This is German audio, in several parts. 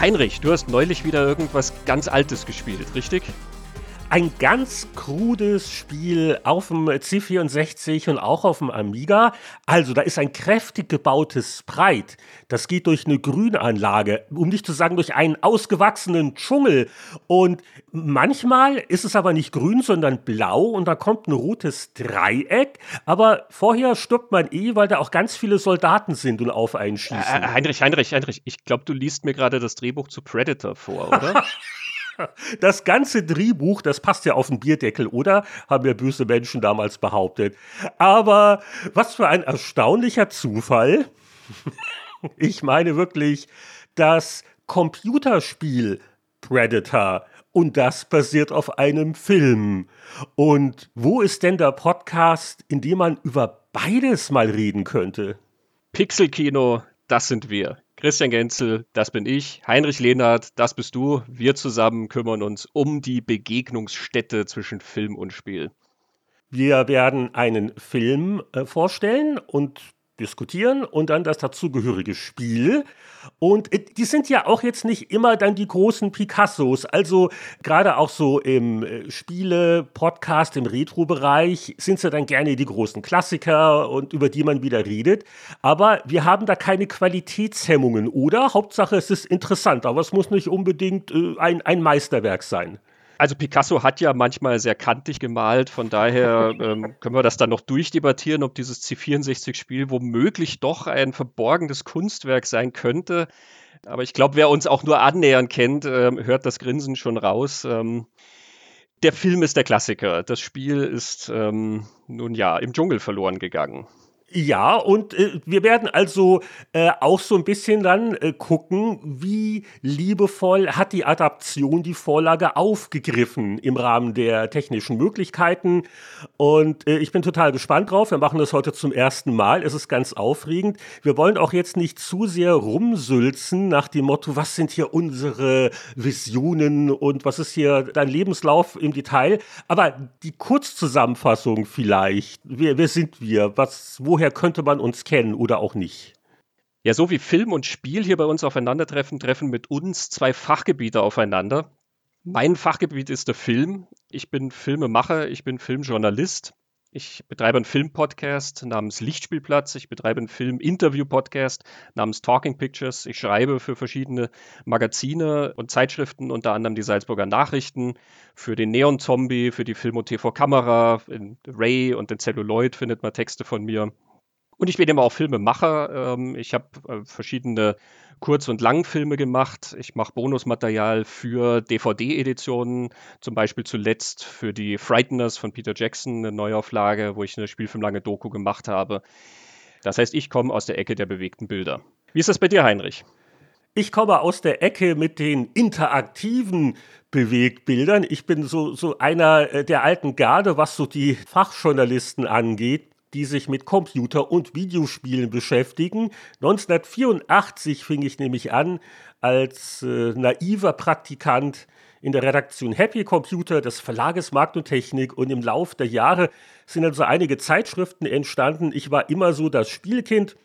Heinrich, du hast neulich wieder irgendwas ganz Altes gespielt, richtig? Ein ganz krudes Spiel auf dem C64 und auch auf dem Amiga. Also da ist ein kräftig gebautes Sprite. Das geht durch eine Grünanlage, um nicht zu sagen durch einen ausgewachsenen Dschungel. Und manchmal ist es aber nicht grün, sondern blau und da kommt ein rotes Dreieck. Aber vorher stirbt man eh, weil da auch ganz viele Soldaten sind und auf einen schießen. Äh, Heinrich, Heinrich, Heinrich, ich glaube, du liest mir gerade das Drehbuch zu Predator vor, oder? Das ganze Drehbuch, das passt ja auf den Bierdeckel, oder? Haben ja böse Menschen damals behauptet. Aber was für ein erstaunlicher Zufall. Ich meine wirklich, das Computerspiel Predator und das basiert auf einem Film. Und wo ist denn der Podcast, in dem man über beides mal reden könnte? Pixelkino, das sind wir. Christian Genzel, das bin ich. Heinrich Lehnhardt, das bist du. Wir zusammen kümmern uns um die Begegnungsstätte zwischen Film und Spiel. Wir werden einen Film äh, vorstellen und diskutieren und dann das dazugehörige Spiel. Und äh, die sind ja auch jetzt nicht immer dann die großen Picassos. Also gerade auch so im äh, Spiele, Podcast, im Retro-Bereich sind sie dann gerne die großen Klassiker und über die man wieder redet. Aber wir haben da keine Qualitätshemmungen, oder? Hauptsache es ist interessant, aber es muss nicht unbedingt äh, ein, ein Meisterwerk sein. Also Picasso hat ja manchmal sehr kantig gemalt, von daher ähm, können wir das dann noch durchdebattieren, ob dieses C64-Spiel womöglich doch ein verborgenes Kunstwerk sein könnte. Aber ich glaube, wer uns auch nur annähernd kennt, ähm, hört das Grinsen schon raus. Ähm, der Film ist der Klassiker. Das Spiel ist ähm, nun ja im Dschungel verloren gegangen. Ja, und äh, wir werden also äh, auch so ein bisschen dann äh, gucken, wie liebevoll hat die Adaption die Vorlage aufgegriffen im Rahmen der technischen Möglichkeiten. Und äh, ich bin total gespannt drauf. Wir machen das heute zum ersten Mal. Es ist ganz aufregend. Wir wollen auch jetzt nicht zu sehr rumsülzen nach dem Motto, was sind hier unsere Visionen und was ist hier dein Lebenslauf im Detail. Aber die Kurzzusammenfassung vielleicht. Wer, wer sind wir? Was, woher woher könnte man uns kennen oder auch nicht? Ja, so wie Film und Spiel hier bei uns aufeinandertreffen, treffen mit uns zwei Fachgebiete aufeinander. Mein Fachgebiet ist der Film. Ich bin Filmemacher, ich bin Filmjournalist. Ich betreibe einen Filmpodcast namens Lichtspielplatz. Ich betreibe einen Film-Interview-Podcast namens Talking Pictures. Ich schreibe für verschiedene Magazine und Zeitschriften, unter anderem die Salzburger Nachrichten, für den Neon Zombie, für die Film- und TV-Kamera, in Ray und den Celluloid findet man Texte von mir. Und ich bin immer auch Filmemacher. Ähm, ich habe äh, verschiedene Kurz- und Langfilme gemacht. Ich mache Bonusmaterial für DVD-Editionen, zum Beispiel zuletzt für die Frighteners von Peter Jackson, eine Neuauflage, wo ich eine spielfilmlange Doku gemacht habe. Das heißt, ich komme aus der Ecke der bewegten Bilder. Wie ist das bei dir, Heinrich? Ich komme aus der Ecke mit den interaktiven Bewegtbildern. Ich bin so, so einer äh, der alten Garde, was so die Fachjournalisten angeht die sich mit Computer- und Videospielen beschäftigen. 1984 fing ich nämlich an als äh, naiver Praktikant in der Redaktion Happy Computer des Verlages Markt und Technik und im Lauf der Jahre sind also einige Zeitschriften entstanden. Ich war immer so das Spielkind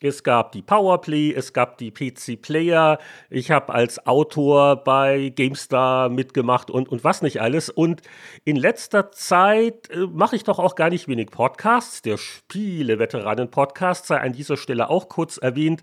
es gab die Powerplay, es gab die PC Player. Ich habe als Autor bei GameStar mitgemacht und, und was nicht alles. Und in letzter Zeit äh, mache ich doch auch gar nicht wenig Podcasts. Der Spiele-Veteranen-Podcast sei an dieser Stelle auch kurz erwähnt.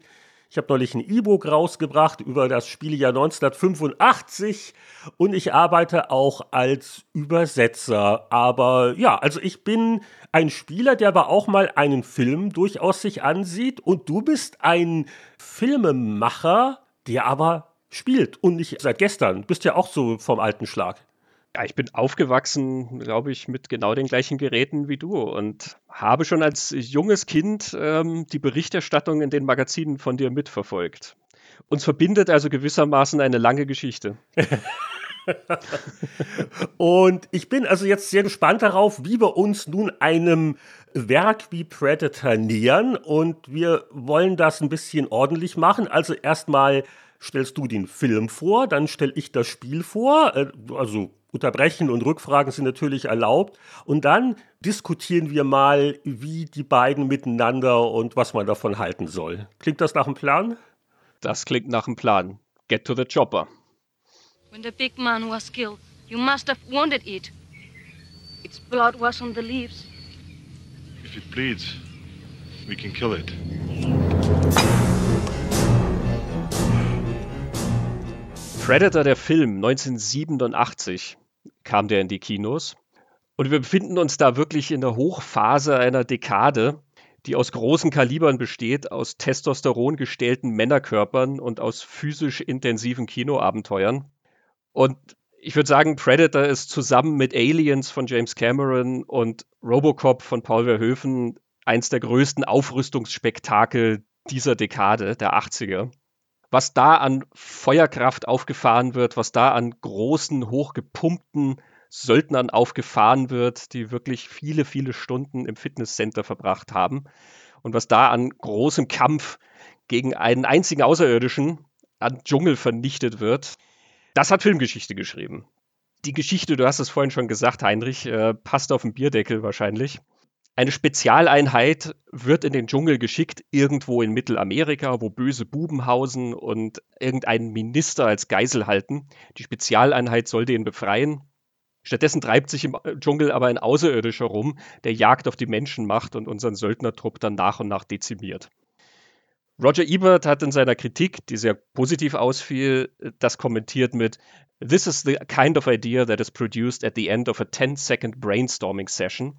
Ich habe neulich ein E-Book rausgebracht über das Spielejahr 1985 und ich arbeite auch als Übersetzer. Aber ja, also ich bin ein Spieler, der aber auch mal einen Film durchaus sich ansieht und du bist ein Filmemacher, der aber spielt und nicht seit gestern. Du bist ja auch so vom alten Schlag. Ja, ich bin aufgewachsen, glaube ich, mit genau den gleichen Geräten wie du und habe schon als junges Kind ähm, die Berichterstattung in den Magazinen von dir mitverfolgt. Uns verbindet also gewissermaßen eine lange Geschichte. und ich bin also jetzt sehr gespannt darauf, wie wir uns nun einem Werk wie Predator nähern. Und wir wollen das ein bisschen ordentlich machen. Also erstmal stellst du den Film vor, dann stelle ich das Spiel vor. Äh, also Unterbrechen und Rückfragen sind natürlich erlaubt. Und dann diskutieren wir mal, wie die beiden miteinander und was man davon halten soll. Klingt das nach einem Plan? Das klingt nach einem Plan. get to the chopper. When the big man was killed, you must have wanted it. Its blood was on the leaves. If it bleeds, we can kill it. Predator, der Film, 1987 kam der in die Kinos. Und wir befinden uns da wirklich in der Hochphase einer Dekade, die aus großen Kalibern besteht, aus Testosteron gestählten Männerkörpern und aus physisch intensiven Kinoabenteuern. Und ich würde sagen, Predator ist zusammen mit Aliens von James Cameron und Robocop von Paul Verhoeven eins der größten Aufrüstungsspektakel dieser Dekade, der 80er. Was da an Feuerkraft aufgefahren wird, was da an großen, hochgepumpten Söldnern aufgefahren wird, die wirklich viele, viele Stunden im Fitnesscenter verbracht haben. Und was da an großem Kampf gegen einen einzigen Außerirdischen an Dschungel vernichtet wird, das hat Filmgeschichte geschrieben. Die Geschichte, du hast es vorhin schon gesagt, Heinrich, äh, passt auf den Bierdeckel wahrscheinlich. Eine Spezialeinheit wird in den Dschungel geschickt, irgendwo in Mittelamerika, wo böse Buben hausen und irgendeinen Minister als Geisel halten. Die Spezialeinheit soll den befreien. Stattdessen treibt sich im Dschungel aber ein Außerirdischer rum, der Jagd auf die Menschenmacht und unseren Söldnertrupp dann nach und nach dezimiert. Roger Ebert hat in seiner Kritik, die sehr positiv ausfiel, das kommentiert mit This is the kind of idea that is produced at the end of a 10-second brainstorming session.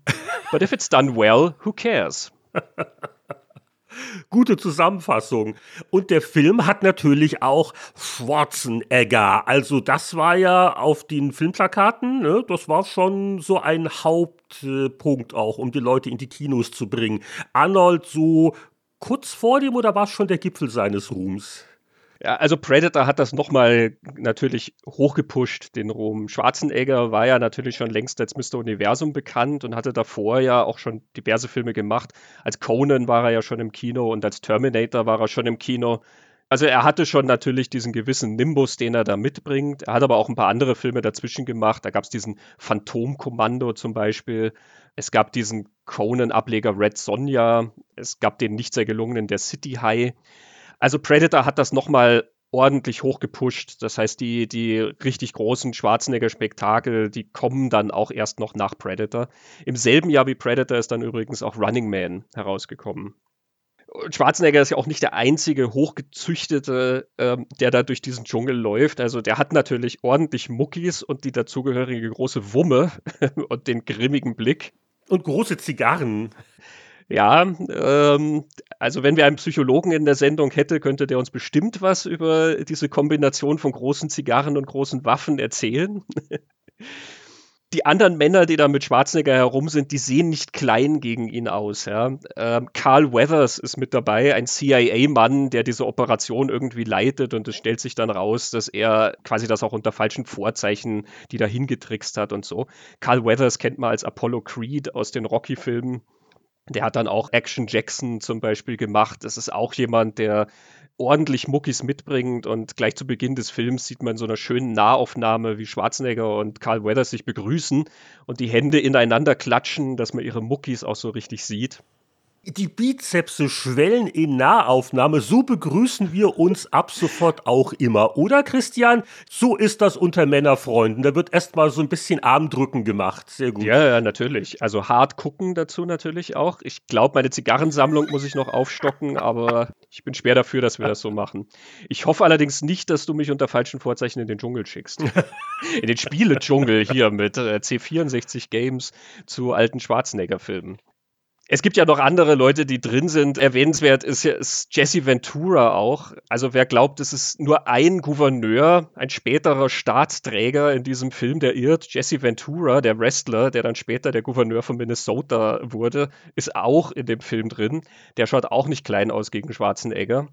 But if it's done well, who cares? Gute Zusammenfassung. Und der Film hat natürlich auch Schwarzenegger. Also das war ja auf den Filmplakaten, ne, das war schon so ein Hauptpunkt auch, um die Leute in die Kinos zu bringen. Arnold so kurz vor dem oder war es schon der Gipfel seines Ruhms? Ja, also Predator hat das nochmal natürlich hochgepusht, den Ruhm. Schwarzenegger war ja natürlich schon längst als Mr. Universum bekannt und hatte davor ja auch schon diverse Filme gemacht. Als Conan war er ja schon im Kino und als Terminator war er schon im Kino. Also er hatte schon natürlich diesen gewissen Nimbus, den er da mitbringt. Er hat aber auch ein paar andere Filme dazwischen gemacht. Da gab es diesen Phantomkommando zum Beispiel. Es gab diesen Conan-Ableger Red Sonja. Es gab den nicht sehr gelungenen Der City High. Also Predator hat das nochmal ordentlich hochgepusht. Das heißt, die, die richtig großen Schwarzenegger-Spektakel, die kommen dann auch erst noch nach Predator. Im selben Jahr wie Predator ist dann übrigens auch Running Man herausgekommen. Schwarzenegger ist ja auch nicht der einzige hochgezüchtete, ähm, der da durch diesen Dschungel läuft. Also der hat natürlich ordentlich Muckis und die dazugehörige große Wumme und den grimmigen Blick. Und große Zigarren. Ja, ähm, also wenn wir einen Psychologen in der Sendung hätte, könnte der uns bestimmt was über diese Kombination von großen Zigarren und großen Waffen erzählen. Die anderen Männer, die da mit Schwarzenegger herum sind, die sehen nicht klein gegen ihn aus. Ja. Ähm, Carl Weathers ist mit dabei, ein CIA-Mann, der diese Operation irgendwie leitet und es stellt sich dann raus, dass er quasi das auch unter falschen Vorzeichen, die da hingetrickst hat und so. Carl Weathers kennt man als Apollo Creed aus den Rocky-Filmen. Der hat dann auch Action Jackson zum Beispiel gemacht. Das ist auch jemand, der ordentlich Muckis mitbringt und gleich zu Beginn des Films sieht man so eine schöne Nahaufnahme, wie Schwarzenegger und Carl Weathers sich begrüßen und die Hände ineinander klatschen, dass man ihre Muckis auch so richtig sieht. Die Bizepse schwellen in Nahaufnahme. So begrüßen wir uns ab sofort auch immer, oder Christian? So ist das unter Männerfreunden. Da wird erstmal so ein bisschen Armdrücken gemacht. Sehr gut. Ja, ja, natürlich. Also hart gucken dazu natürlich auch. Ich glaube, meine Zigarrensammlung muss ich noch aufstocken, aber ich bin schwer dafür, dass wir das so machen. Ich hoffe allerdings nicht, dass du mich unter falschen Vorzeichen in den Dschungel schickst. in den Spiele-Dschungel hier mit äh, C64 Games zu alten Schwarzenegger-Filmen. Es gibt ja noch andere Leute, die drin sind. Erwähnenswert ist, ist Jesse Ventura auch. Also wer glaubt, es ist nur ein Gouverneur, ein späterer Staatsträger in diesem Film, der irrt. Jesse Ventura, der Wrestler, der dann später der Gouverneur von Minnesota wurde, ist auch in dem Film drin. Der schaut auch nicht klein aus gegen Schwarzenegger.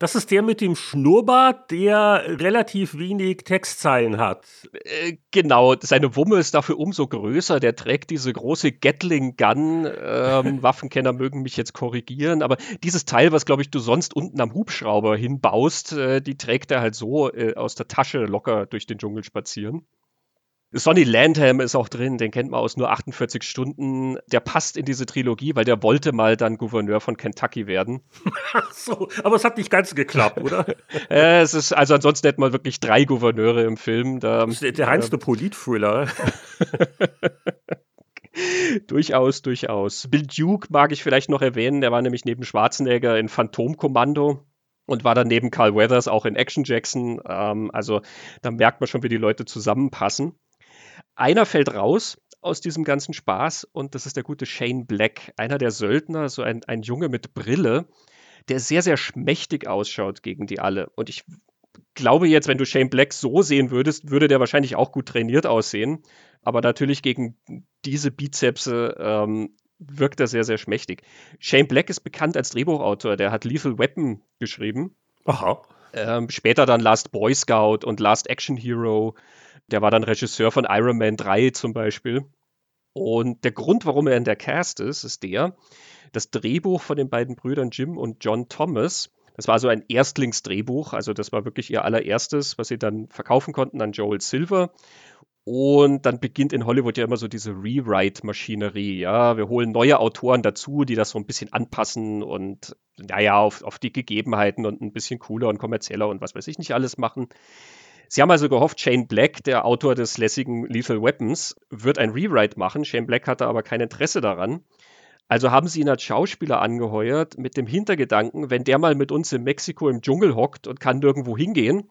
Das ist der mit dem Schnurrbart, der relativ wenig Textzeilen hat. Äh, genau, seine Wumme ist dafür umso größer. Der trägt diese große Gatling-Gun. Ähm, Waffenkenner mögen mich jetzt korrigieren, aber dieses Teil, was glaube ich du sonst unten am Hubschrauber hinbaust, äh, die trägt er halt so äh, aus der Tasche locker durch den Dschungel spazieren. Sonny Landham ist auch drin, den kennt man aus nur 48 Stunden. Der passt in diese Trilogie, weil der wollte mal dann Gouverneur von Kentucky werden. Ach so, aber es hat nicht ganz geklappt, oder? äh, es ist, also ansonsten hätten wir wirklich drei Gouverneure im Film. Da, das ist der, der reinste äh, Polit-Thriller. durchaus, durchaus. Bill Duke mag ich vielleicht noch erwähnen. Der war nämlich neben Schwarzenegger in Phantomkommando und war dann neben Carl Weathers auch in Action Jackson. Ähm, also da merkt man schon, wie die Leute zusammenpassen. Einer fällt raus aus diesem ganzen Spaß und das ist der gute Shane Black, einer der Söldner, so ein, ein Junge mit Brille, der sehr, sehr schmächtig ausschaut gegen die alle. Und ich glaube jetzt, wenn du Shane Black so sehen würdest, würde der wahrscheinlich auch gut trainiert aussehen. Aber natürlich gegen diese Bizepse ähm, wirkt er sehr, sehr schmächtig. Shane Black ist bekannt als Drehbuchautor. Der hat Lethal Weapon geschrieben. Aha. Ähm, später dann Last Boy Scout und Last Action Hero. Der war dann Regisseur von Iron Man 3 zum Beispiel. Und der Grund, warum er in der Cast ist, ist der, das Drehbuch von den beiden Brüdern Jim und John Thomas, das war so ein Erstlingsdrehbuch, also das war wirklich ihr allererstes, was sie dann verkaufen konnten an Joel Silver. Und dann beginnt in Hollywood ja immer so diese Rewrite-Maschinerie. Ja, wir holen neue Autoren dazu, die das so ein bisschen anpassen und naja, auf, auf die Gegebenheiten und ein bisschen cooler und kommerzieller und was weiß ich nicht alles machen. Sie haben also gehofft, Shane Black, der Autor des lässigen Lethal Weapons, wird ein Rewrite machen. Shane Black hatte aber kein Interesse daran. Also haben sie ihn als Schauspieler angeheuert mit dem Hintergedanken, wenn der mal mit uns in Mexiko im Dschungel hockt und kann nirgendwo hingehen,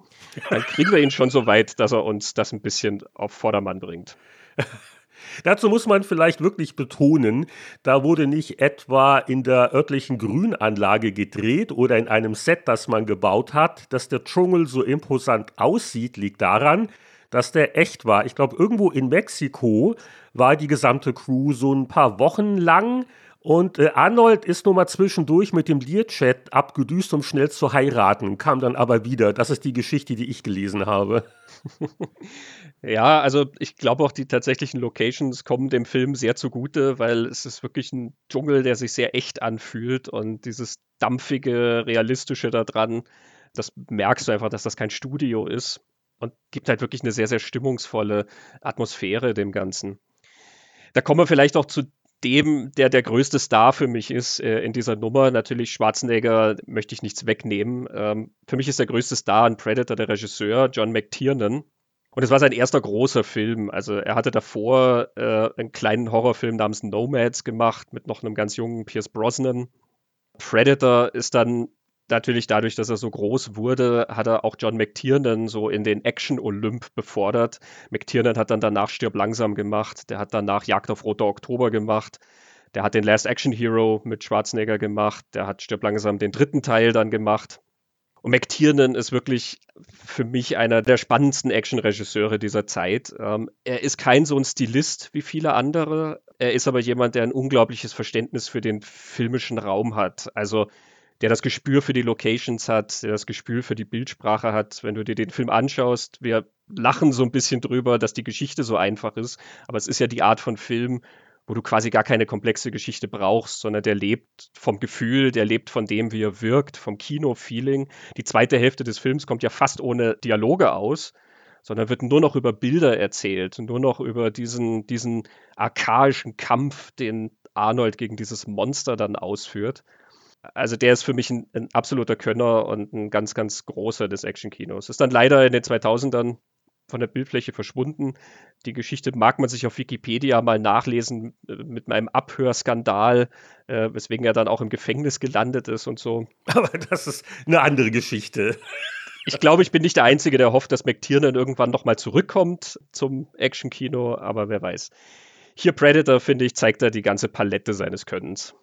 dann kriegen wir ihn schon so weit, dass er uns das ein bisschen auf Vordermann bringt. Dazu muss man vielleicht wirklich betonen, da wurde nicht etwa in der örtlichen Grünanlage gedreht oder in einem Set, das man gebaut hat. Dass der Dschungel so imposant aussieht, liegt daran, dass der echt war. Ich glaube, irgendwo in Mexiko war die gesamte Crew so ein paar Wochen lang und äh, Arnold ist nur mal zwischendurch mit dem Learjet abgedüst, um schnell zu heiraten, kam dann aber wieder. Das ist die Geschichte, die ich gelesen habe. ja, also ich glaube auch, die tatsächlichen Locations kommen dem Film sehr zugute, weil es ist wirklich ein Dschungel, der sich sehr echt anfühlt und dieses dampfige, realistische da dran, das merkst du einfach, dass das kein Studio ist und gibt halt wirklich eine sehr, sehr stimmungsvolle Atmosphäre dem Ganzen. Da kommen wir vielleicht auch zu dem, der der größte Star für mich ist äh, in dieser Nummer. Natürlich Schwarzenegger möchte ich nichts wegnehmen. Ähm, für mich ist der größte Star ein Predator, der Regisseur John McTiernan. Und es war sein erster großer Film. Also er hatte davor äh, einen kleinen Horrorfilm namens Nomads gemacht mit noch einem ganz jungen Pierce Brosnan. Predator ist dann natürlich dadurch, dass er so groß wurde, hat er auch John McTiernan so in den Action-Olymp befordert. McTiernan hat dann danach Stirb langsam gemacht, der hat danach Jagd auf Roter Oktober gemacht, der hat den Last Action Hero mit Schwarzenegger gemacht, der hat Stirb langsam den dritten Teil dann gemacht. Und McTiernan ist wirklich für mich einer der spannendsten Action-Regisseure dieser Zeit. Ähm, er ist kein so ein Stilist wie viele andere. Er ist aber jemand, der ein unglaubliches Verständnis für den filmischen Raum hat. Also der das Gespür für die Locations hat, der das Gespür für die Bildsprache hat. Wenn du dir den Film anschaust, wir lachen so ein bisschen drüber, dass die Geschichte so einfach ist, aber es ist ja die Art von Film, wo du quasi gar keine komplexe Geschichte brauchst, sondern der lebt vom Gefühl, der lebt von dem, wie er wirkt, vom Kino-Feeling. Die zweite Hälfte des Films kommt ja fast ohne Dialoge aus, sondern wird nur noch über Bilder erzählt, nur noch über diesen, diesen archaischen Kampf, den Arnold gegen dieses Monster dann ausführt also der ist für mich ein, ein, absoluter Könner und ein ganz, ganz großer des Actionkinos. Ist dann leider in den 2000ern von der Bildfläche verschwunden. Die Geschichte mag man sich auf Wikipedia mal nachlesen äh, mit meinem Abhörskandal, äh, weswegen er dann auch im Gefängnis gelandet ist und so. Aber das ist eine andere Geschichte. Ich glaube, ich bin nicht der Einzige, der hofft, dass McTiernan irgendwann nochmal zurückkommt zum Actionkino, aber wer weiß. Hier Predator, finde ich, zeigt er die ganze Palette seines Könnens.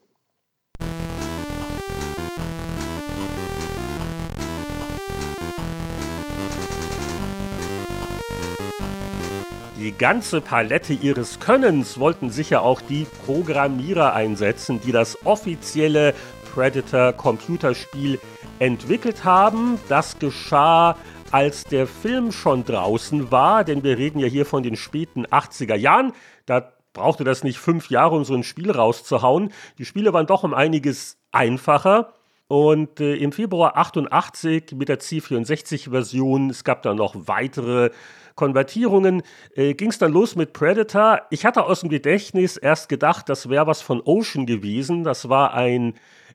Die ganze Palette ihres Könnens wollten sicher auch die Programmierer einsetzen, die das offizielle Predator Computerspiel entwickelt haben. Das geschah, als der Film schon draußen war, denn wir reden ja hier von den späten 80er Jahren. Da brauchte das nicht fünf Jahre, um so ein Spiel rauszuhauen. Die Spiele waren doch um einiges einfacher. Und äh, im Februar 88 mit der C64-Version, es gab dann noch weitere Konvertierungen, äh, ging es dann los mit Predator. Ich hatte aus dem Gedächtnis erst gedacht, das wäre was von Ocean gewesen. Das war ein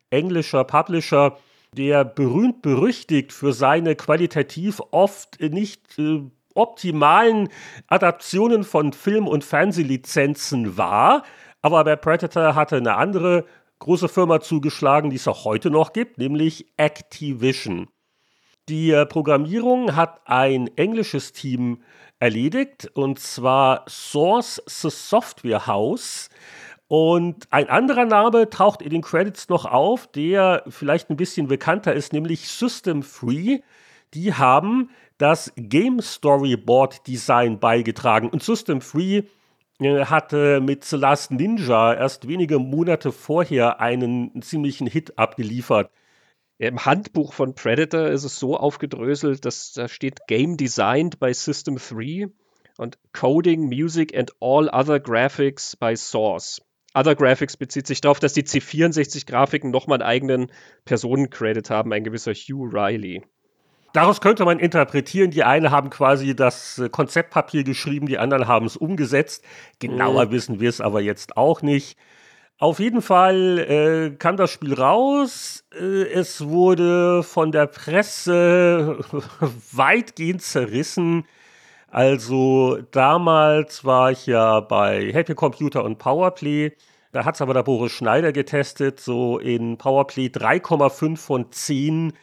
englischer Publisher, der berühmt berüchtigt für seine qualitativ oft nicht äh, optimalen Adaptionen von Film- und Fernsehlizenzen war. Aber bei Predator hatte eine andere große Firma zugeschlagen, die es auch heute noch gibt, nämlich Activision. Die äh, Programmierung hat ein englisches Team erledigt, und zwar Source Software House. Und ein anderer Name taucht in den Credits noch auf, der vielleicht ein bisschen bekannter ist, nämlich System Free. Die haben das Game Storyboard Design beigetragen. Und System Free äh, hatte mit The Last Ninja erst wenige Monate vorher einen ziemlichen Hit abgeliefert. Im Handbuch von Predator ist es so aufgedröselt, dass da steht Game Designed by System 3 und Coding, Music and all other graphics by Source. Other Graphics bezieht sich darauf, dass die C64-Grafiken nochmal einen eigenen Personencredit haben, ein gewisser Hugh Riley. Daraus könnte man interpretieren, die einen haben quasi das äh, Konzeptpapier geschrieben, die anderen haben es umgesetzt. Genauer mhm. wissen wir es aber jetzt auch nicht. Auf jeden Fall äh, kam das Spiel raus. Äh, es wurde von der Presse weitgehend zerrissen. Also damals war ich ja bei Happy Computer und Powerplay. Da hat es aber der Boris Schneider getestet, so in Powerplay 3,5 von 10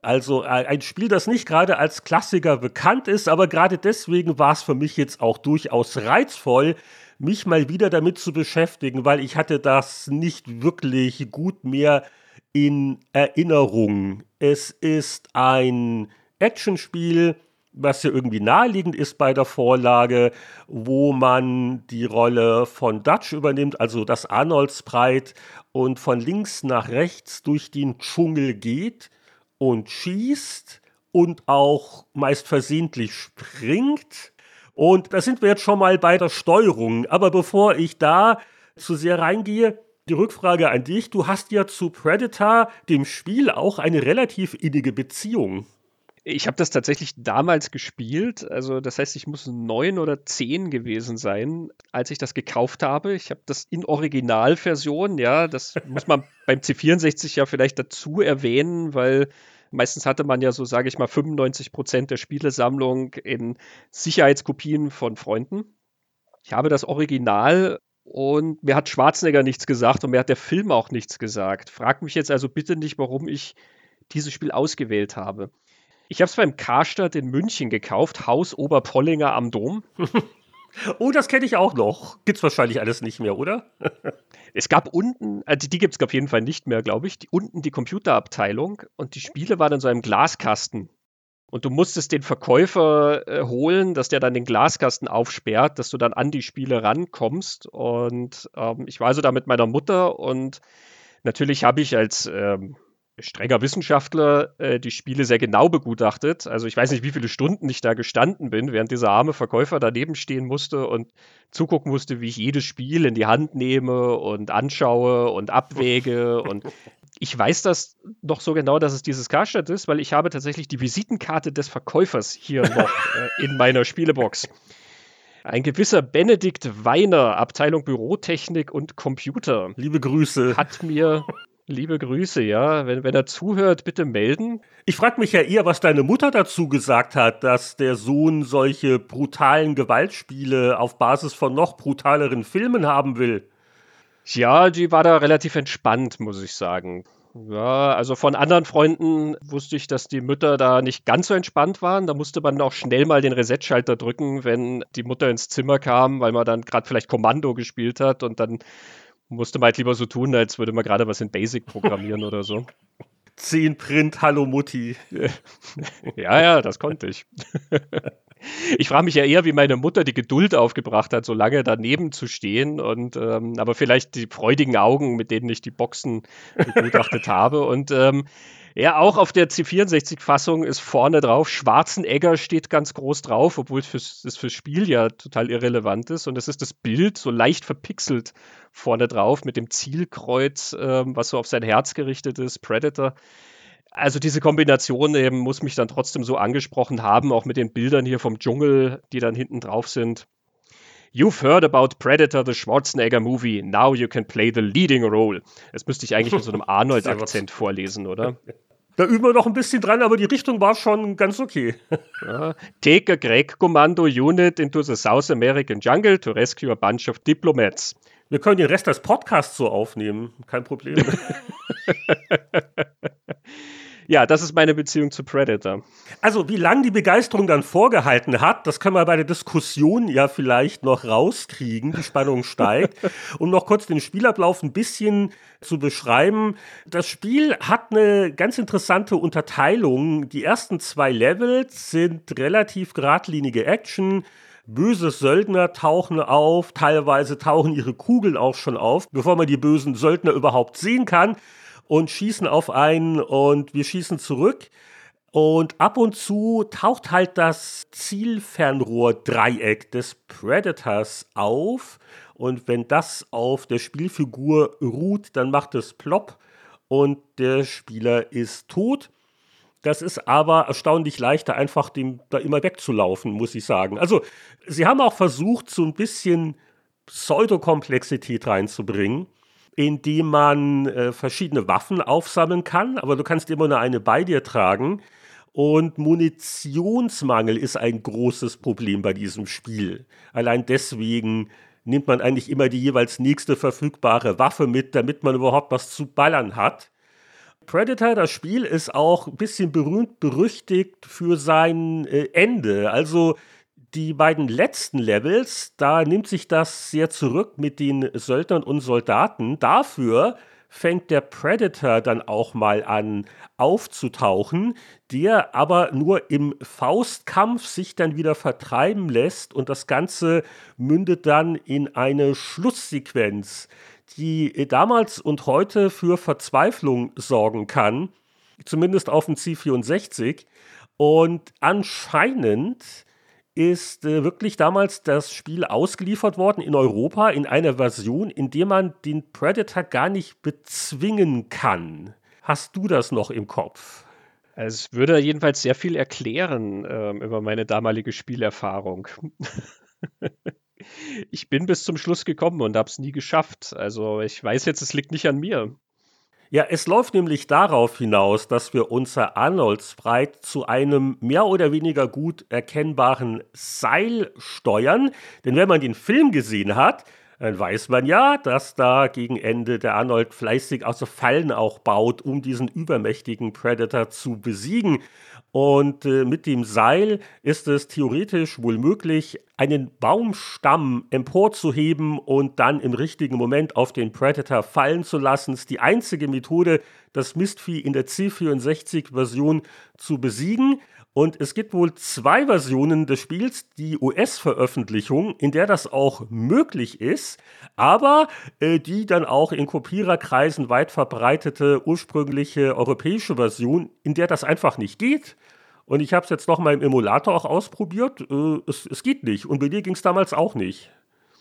also äh, ein Spiel, das nicht gerade als Klassiker bekannt ist, aber gerade deswegen war es für mich jetzt auch durchaus reizvoll, mich mal wieder damit zu beschäftigen, weil ich hatte das nicht wirklich gut mehr in Erinnerung. Es ist ein Actionspiel, was ja irgendwie naheliegend ist bei der Vorlage, wo man die Rolle von Dutch übernimmt, also das Arnoldsbreit, und von links nach rechts durch den Dschungel geht und schießt und auch meist versehentlich springt. Und da sind wir jetzt schon mal bei der Steuerung. Aber bevor ich da zu sehr reingehe, die Rückfrage an dich. Du hast ja zu Predator, dem Spiel, auch eine relativ innige Beziehung. Ich habe das tatsächlich damals gespielt. Also, das heißt, ich muss neun oder zehn gewesen sein, als ich das gekauft habe. Ich habe das in Originalversion, ja, das muss man beim C64 ja vielleicht dazu erwähnen, weil meistens hatte man ja so, sage ich mal, 95 Prozent der Spielesammlung in Sicherheitskopien von Freunden. Ich habe das Original und mir hat Schwarzenegger nichts gesagt und mir hat der Film auch nichts gesagt. Frag mich jetzt also bitte nicht, warum ich dieses Spiel ausgewählt habe. Ich habe es beim Karstadt in München gekauft, Haus Oberpollinger am Dom. oh, das kenne ich auch noch. Gibt's wahrscheinlich alles nicht mehr, oder? es gab unten, also die gibt es auf jeden Fall nicht mehr, glaube ich, die, unten die Computerabteilung und die Spiele waren in so einem Glaskasten. Und du musstest den Verkäufer äh, holen, dass der dann den Glaskasten aufsperrt, dass du dann an die Spiele rankommst. Und ähm, ich war also da mit meiner Mutter und natürlich habe ich als ähm, strenger Wissenschaftler äh, die Spiele sehr genau begutachtet. Also ich weiß nicht, wie viele Stunden ich da gestanden bin, während dieser arme Verkäufer daneben stehen musste und zugucken musste, wie ich jedes Spiel in die Hand nehme und anschaue und abwäge. und ich weiß das noch so genau, dass es dieses Karstadt ist, weil ich habe tatsächlich die Visitenkarte des Verkäufers hier noch äh, in meiner Spielebox. Ein gewisser Benedikt Weiner, Abteilung Bürotechnik und Computer. Liebe Grüße. Hat mir Liebe Grüße, ja. Wenn, wenn er zuhört, bitte melden. Ich frage mich ja eher, was deine Mutter dazu gesagt hat, dass der Sohn solche brutalen Gewaltspiele auf Basis von noch brutaleren Filmen haben will. Ja, die war da relativ entspannt, muss ich sagen. Ja, also von anderen Freunden wusste ich, dass die Mütter da nicht ganz so entspannt waren. Da musste man auch schnell mal den Reset-Schalter drücken, wenn die Mutter ins Zimmer kam, weil man dann gerade vielleicht Kommando gespielt hat und dann musste man halt lieber so tun, als würde man gerade was in Basic programmieren oder so. 10 Print, hallo Mutti. ja, ja, das konnte ich. ich frage mich ja eher, wie meine Mutter die Geduld aufgebracht hat, so lange daneben zu stehen. Und ähm, aber vielleicht die freudigen Augen, mit denen ich die Boxen begutachtet habe. Und ähm, Ja, auch auf der C64-Fassung ist vorne drauf, Schwarzenegger steht ganz groß drauf, obwohl es fürs, fürs Spiel ja total irrelevant ist. Und das ist das Bild, so leicht verpixelt vorne drauf mit dem Zielkreuz, ähm, was so auf sein Herz gerichtet ist, Predator. Also diese Kombination eben muss mich dann trotzdem so angesprochen haben, auch mit den Bildern hier vom Dschungel, die dann hinten drauf sind. You've heard about Predator, the Schwarzenegger movie. Now you can play the leading role. Das müsste ich eigentlich mit so einem Arnold-Akzent vorlesen, oder? Da üben wir noch ein bisschen dran, aber die Richtung war schon ganz okay. Ja. Take a Greg Commando Unit into the South American Jungle to rescue a bunch of diplomats. Wir können den Rest des Podcasts so aufnehmen, kein Problem. Ja, das ist meine Beziehung zu Predator. Also, wie lange die Begeisterung dann vorgehalten hat, das können wir bei der Diskussion ja vielleicht noch rauskriegen. Die Spannung steigt. um noch kurz den Spielablauf ein bisschen zu beschreiben. Das Spiel hat eine ganz interessante Unterteilung. Die ersten zwei Levels sind relativ geradlinige Action. Böse Söldner tauchen auf, teilweise tauchen ihre Kugeln auch schon auf, bevor man die bösen Söldner überhaupt sehen kann und schießen auf einen und wir schießen zurück. Und ab und zu taucht halt das Zielfernrohr-Dreieck des Predators auf. Und wenn das auf der Spielfigur ruht, dann macht es plopp und der Spieler ist tot. Das ist aber erstaunlich leichter, einfach dem da immer wegzulaufen, muss ich sagen. Also, sie haben auch versucht, so ein bisschen Pseudokomplexität reinzubringen indem man äh, verschiedene Waffen aufsammeln kann, aber du kannst immer nur eine bei dir tragen. Und Munitionsmangel ist ein großes Problem bei diesem Spiel. Allein deswegen nimmt man eigentlich immer die jeweils nächste verfügbare Waffe mit, damit man überhaupt was zu ballern hat. Predator, das Spiel, ist auch ein bisschen berühmt berüchtigt für sein äh, Ende. Also die beiden letzten Levels, da nimmt sich das sehr zurück mit den Söldnern und Soldaten. Dafür fängt der Predator dann auch mal an aufzutauchen, der aber nur im Faustkampf sich dann wieder vertreiben lässt und das Ganze mündet dann in eine Schlusssequenz, die damals und heute für Verzweiflung sorgen kann, zumindest auf dem C64. Und anscheinend ist äh, wirklich damals das Spiel ausgeliefert worden in Europa in einer Version, in der man den Predator gar nicht bezwingen kann. Hast du das noch im Kopf? Es würde jedenfalls sehr viel erklären äh, über meine damalige Spielerfahrung. ich bin bis zum Schluss gekommen und habe es nie geschafft. Also ich weiß jetzt, es liegt nicht an mir. Ja, es läuft nämlich darauf hinaus, dass wir unser Arnoldsprite zu einem mehr oder weniger gut erkennbaren Seil steuern. Denn wenn man den Film gesehen hat, dann weiß man ja, dass da gegen Ende der Arnold fleißig außer Fallen auch baut, um diesen übermächtigen Predator zu besiegen. Und äh, mit dem Seil ist es theoretisch wohl möglich, einen Baumstamm emporzuheben und dann im richtigen Moment auf den Predator fallen zu lassen. Das ist die einzige Methode, das Mistvieh in der C64-Version zu besiegen. Und es gibt wohl zwei Versionen des Spiels, die US-Veröffentlichung, in der das auch möglich ist, aber äh, die dann auch in Kopiererkreisen weit verbreitete ursprüngliche europäische Version, in der das einfach nicht geht. Und ich habe es jetzt noch mal im Emulator auch ausprobiert. Äh, es, es geht nicht. Und bei dir ging es damals auch nicht.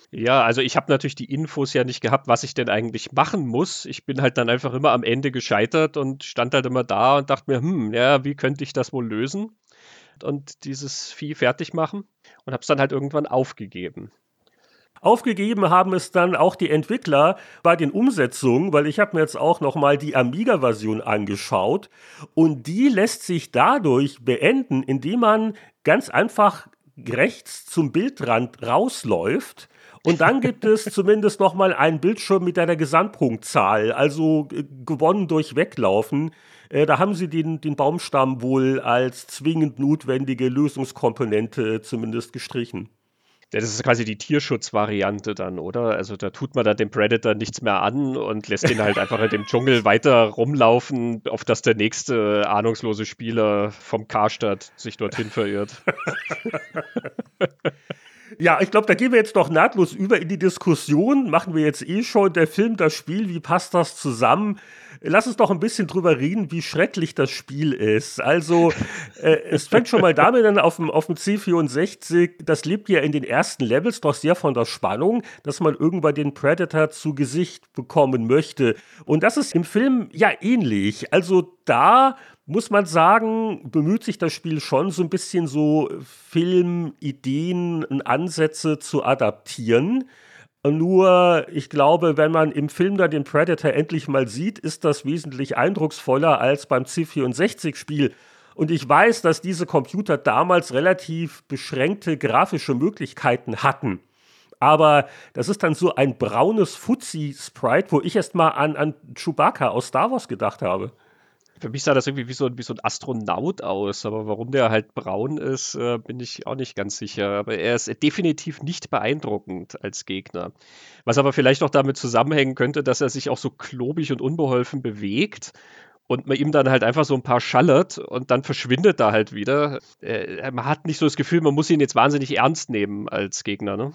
Ja, also ich habe natürlich die Infos ja nicht gehabt, was ich denn eigentlich machen muss. Ich bin halt dann einfach immer am Ende gescheitert und stand halt immer da und dachte mir, hm, ja, wie könnte ich das wohl lösen? und dieses Vieh fertig machen und habe es dann halt irgendwann aufgegeben. Aufgegeben haben es dann auch die Entwickler bei den Umsetzungen, weil ich habe mir jetzt auch noch mal die Amiga-Version angeschaut und die lässt sich dadurch beenden, indem man ganz einfach rechts zum Bildrand rausläuft und dann gibt es zumindest noch mal einen Bildschirm mit einer Gesamtpunktzahl, also äh, gewonnen durch Weglaufen. Äh, da haben sie den, den Baumstamm wohl als zwingend notwendige Lösungskomponente zumindest gestrichen. Das ist quasi die Tierschutzvariante dann, oder? Also da tut man dann dem Predator nichts mehr an und lässt ihn halt einfach in dem Dschungel weiter rumlaufen, auf dass der nächste ahnungslose Spieler vom Karstadt sich dorthin verirrt. Ja, ich glaube, da gehen wir jetzt noch nahtlos über in die Diskussion. Machen wir jetzt eh schon der Film, das Spiel, wie passt das zusammen? Lass uns doch ein bisschen drüber reden, wie schrecklich das Spiel ist. Also, äh, es fängt schon mal damit an auf dem, auf dem C64, das lebt ja in den ersten Levels doch sehr von der Spannung, dass man irgendwann den Predator zu Gesicht bekommen möchte. Und das ist im Film ja ähnlich. Also da muss man sagen, bemüht sich das Spiel schon so ein bisschen so Filmideen und Ansätze zu adaptieren. Nur, ich glaube, wenn man im Film dann den Predator endlich mal sieht, ist das wesentlich eindrucksvoller als beim C64-Spiel. Und ich weiß, dass diese Computer damals relativ beschränkte grafische Möglichkeiten hatten. Aber das ist dann so ein braunes Fuzzi-Sprite, wo ich erst mal an, an Chewbacca aus Star Wars gedacht habe. Für mich sah das irgendwie wie so, wie so ein Astronaut aus, aber warum der halt braun ist, äh, bin ich auch nicht ganz sicher. Aber er ist definitiv nicht beeindruckend als Gegner. Was aber vielleicht auch damit zusammenhängen könnte, dass er sich auch so klobig und unbeholfen bewegt und man ihm dann halt einfach so ein paar schallert und dann verschwindet er halt wieder. Äh, man hat nicht so das Gefühl, man muss ihn jetzt wahnsinnig ernst nehmen als Gegner, ne?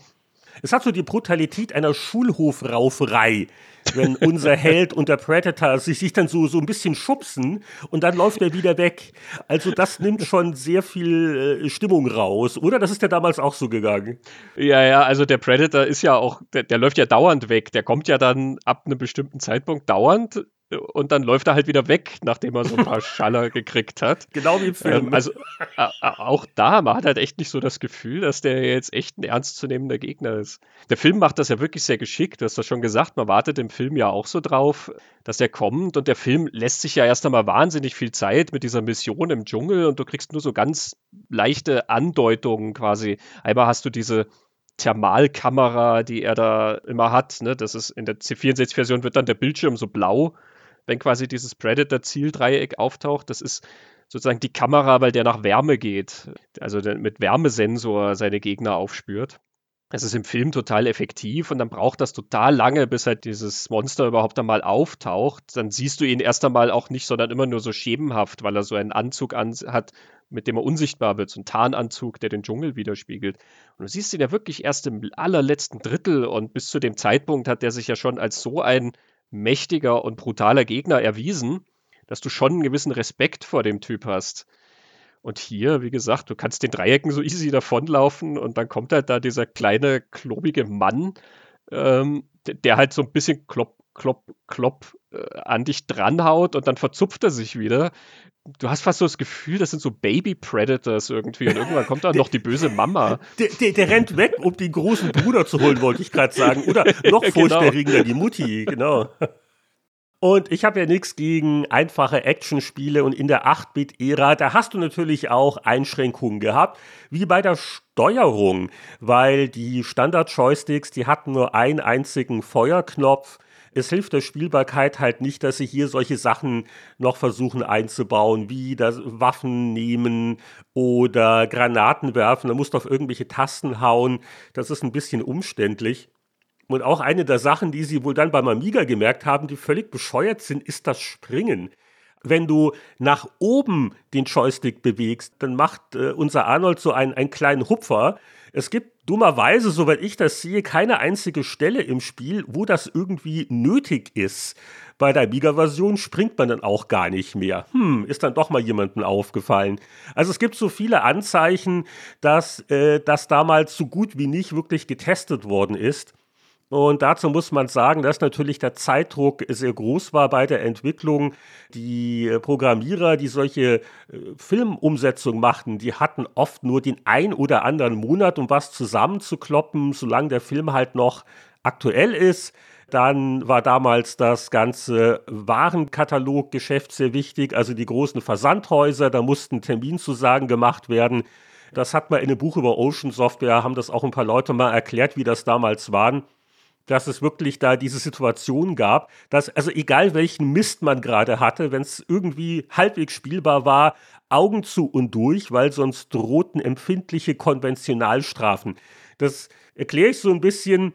Es hat so die Brutalität einer Schulhofrauferei, wenn unser Held und der Predator sich, sich dann so, so ein bisschen schubsen und dann läuft er wieder weg. Also das nimmt schon sehr viel äh, Stimmung raus, oder? Das ist ja damals auch so gegangen. Ja, ja, also der Predator ist ja auch, der, der läuft ja dauernd weg. Der kommt ja dann ab einem bestimmten Zeitpunkt dauernd und dann läuft er halt wieder weg, nachdem er so ein paar Schaller gekriegt hat. Genau wie im Film. Ähm, also äh, auch da, man hat halt echt nicht so das Gefühl, dass der jetzt echt ein ernstzunehmender Gegner ist. Der Film macht das ja wirklich sehr geschickt, du hast das schon gesagt, man wartet im Film ja auch so drauf, dass er kommt und der Film lässt sich ja erst einmal wahnsinnig viel Zeit mit dieser Mission im Dschungel und du kriegst nur so ganz leichte Andeutungen quasi. Einmal hast du diese Thermalkamera, die er da immer hat. Ne? Das ist in der C64-Version wird dann der Bildschirm so blau wenn quasi dieses Predator-Zieldreieck auftaucht. Das ist sozusagen die Kamera, weil der nach Wärme geht. Also mit Wärmesensor seine Gegner aufspürt. Es ist im Film total effektiv und dann braucht das total lange, bis halt dieses Monster überhaupt einmal auftaucht. Dann siehst du ihn erst einmal auch nicht, sondern immer nur so schemenhaft, weil er so einen Anzug an hat, mit dem er unsichtbar wird, so ein Tarnanzug, der den Dschungel widerspiegelt. Und du siehst ihn ja wirklich erst im allerletzten Drittel und bis zu dem Zeitpunkt hat er sich ja schon als so ein mächtiger und brutaler Gegner erwiesen, dass du schon einen gewissen Respekt vor dem Typ hast. Und hier, wie gesagt, du kannst den Dreiecken so easy davonlaufen und dann kommt halt da dieser kleine, klobige Mann, ähm, der halt so ein bisschen klopp, klopp, äh, an dich dranhaut und dann verzupft er sich wieder du hast fast so das Gefühl, das sind so Baby-Predators irgendwie und irgendwann kommt dann noch die böse Mama. Der, der, der, rennt weg, um den großen Bruder zu holen, wollte ich gerade sagen. Oder noch genau. furchterregender, die Mutti, genau. Und ich habe ja nichts gegen einfache Actionspiele und in der 8-Bit-Ära, da hast du natürlich auch Einschränkungen gehabt, wie bei der Steuerung, weil die Standard-Joysticks, die hatten nur einen einzigen Feuerknopf es hilft der Spielbarkeit halt nicht, dass sie hier solche Sachen noch versuchen einzubauen, wie das Waffen nehmen oder Granaten werfen. Da musst du auf irgendwelche Tasten hauen. Das ist ein bisschen umständlich. Und auch eine der Sachen, die sie wohl dann beim Amiga gemerkt haben, die völlig bescheuert sind, ist das Springen. Wenn du nach oben den Joystick bewegst, dann macht äh, unser Arnold so einen, einen kleinen Hupfer es gibt dummerweise, soweit ich das sehe, keine einzige Stelle im Spiel, wo das irgendwie nötig ist. Bei der Amiga-Version springt man dann auch gar nicht mehr. Hm, ist dann doch mal jemandem aufgefallen. Also es gibt so viele Anzeichen, dass äh, das damals so gut wie nicht wirklich getestet worden ist. Und dazu muss man sagen, dass natürlich der Zeitdruck sehr groß war bei der Entwicklung. Die äh, Programmierer, die solche äh, Filmumsetzungen machten, die hatten oft nur den ein oder anderen Monat, um was zusammenzukloppen, solange der Film halt noch aktuell ist. Dann war damals das ganze Warenkataloggeschäft sehr wichtig, also die großen Versandhäuser, da mussten Terminzusagen gemacht werden. Das hat man in einem Buch über Ocean Software, haben das auch ein paar Leute mal erklärt, wie das damals waren dass es wirklich da diese Situation gab, dass also egal welchen Mist man gerade hatte, wenn es irgendwie halbwegs spielbar war, Augen zu und durch, weil sonst drohten empfindliche Konventionalstrafen. Das erkläre ich so ein bisschen,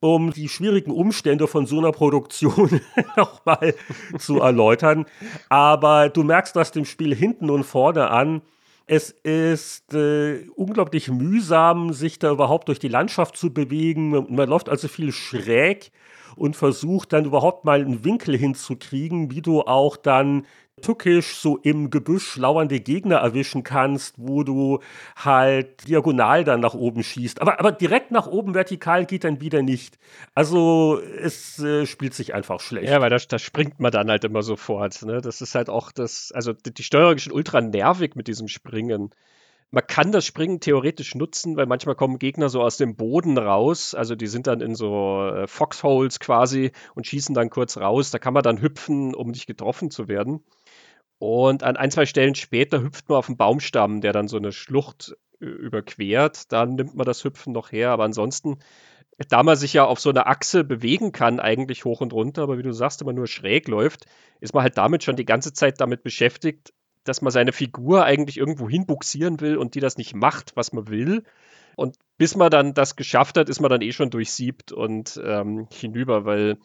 um die schwierigen Umstände von so einer Produktion nochmal zu erläutern. Aber du merkst das dem Spiel hinten und vorne an, Es ist äh, unglaublich mühsam, sich da überhaupt durch die Landschaft zu bewegen. Man läuft also viel schräg und versucht dann überhaupt mal einen Winkel hinzukriegen, wie du auch dann tückisch so im Gebüsch lauernde Gegner erwischen kannst, wo du halt diagonal dann nach oben schießt. Aber, aber direkt nach oben vertikal geht dann wieder nicht. Also es äh, spielt sich einfach schlecht. Ja, weil da, springt man dann halt immer sofort. Ne? Das ist halt auch das, also die Steuerung ist schon ultra nervig mit diesem Springen. Man kann das Springen theoretisch nutzen, weil manchmal kommen Gegner so aus dem Boden raus. Also die sind dann in so äh, Foxholes quasi und schießen dann kurz raus. Da kann man dann hüpfen, um nicht getroffen zu werden. Und an ein, zwei Stellen später hüpft man auf einen Baumstamm, der dann so eine Schlucht äh, überquert. Dann nimmt man das Hüpfen noch her. Aber ansonsten, da man sich ja auf so einer Achse bewegen kann, eigentlich hoch und runter, aber wie du sagst, immer nur schräg läuft, ist man halt damit schon die ganze Zeit damit beschäftigt, dass man seine Figur eigentlich irgendwo hinbuxieren will und die das nicht macht, was man will. Und bis man dann das geschafft hat, ist man dann eh schon durchsiebt und ähm, hinüber, weil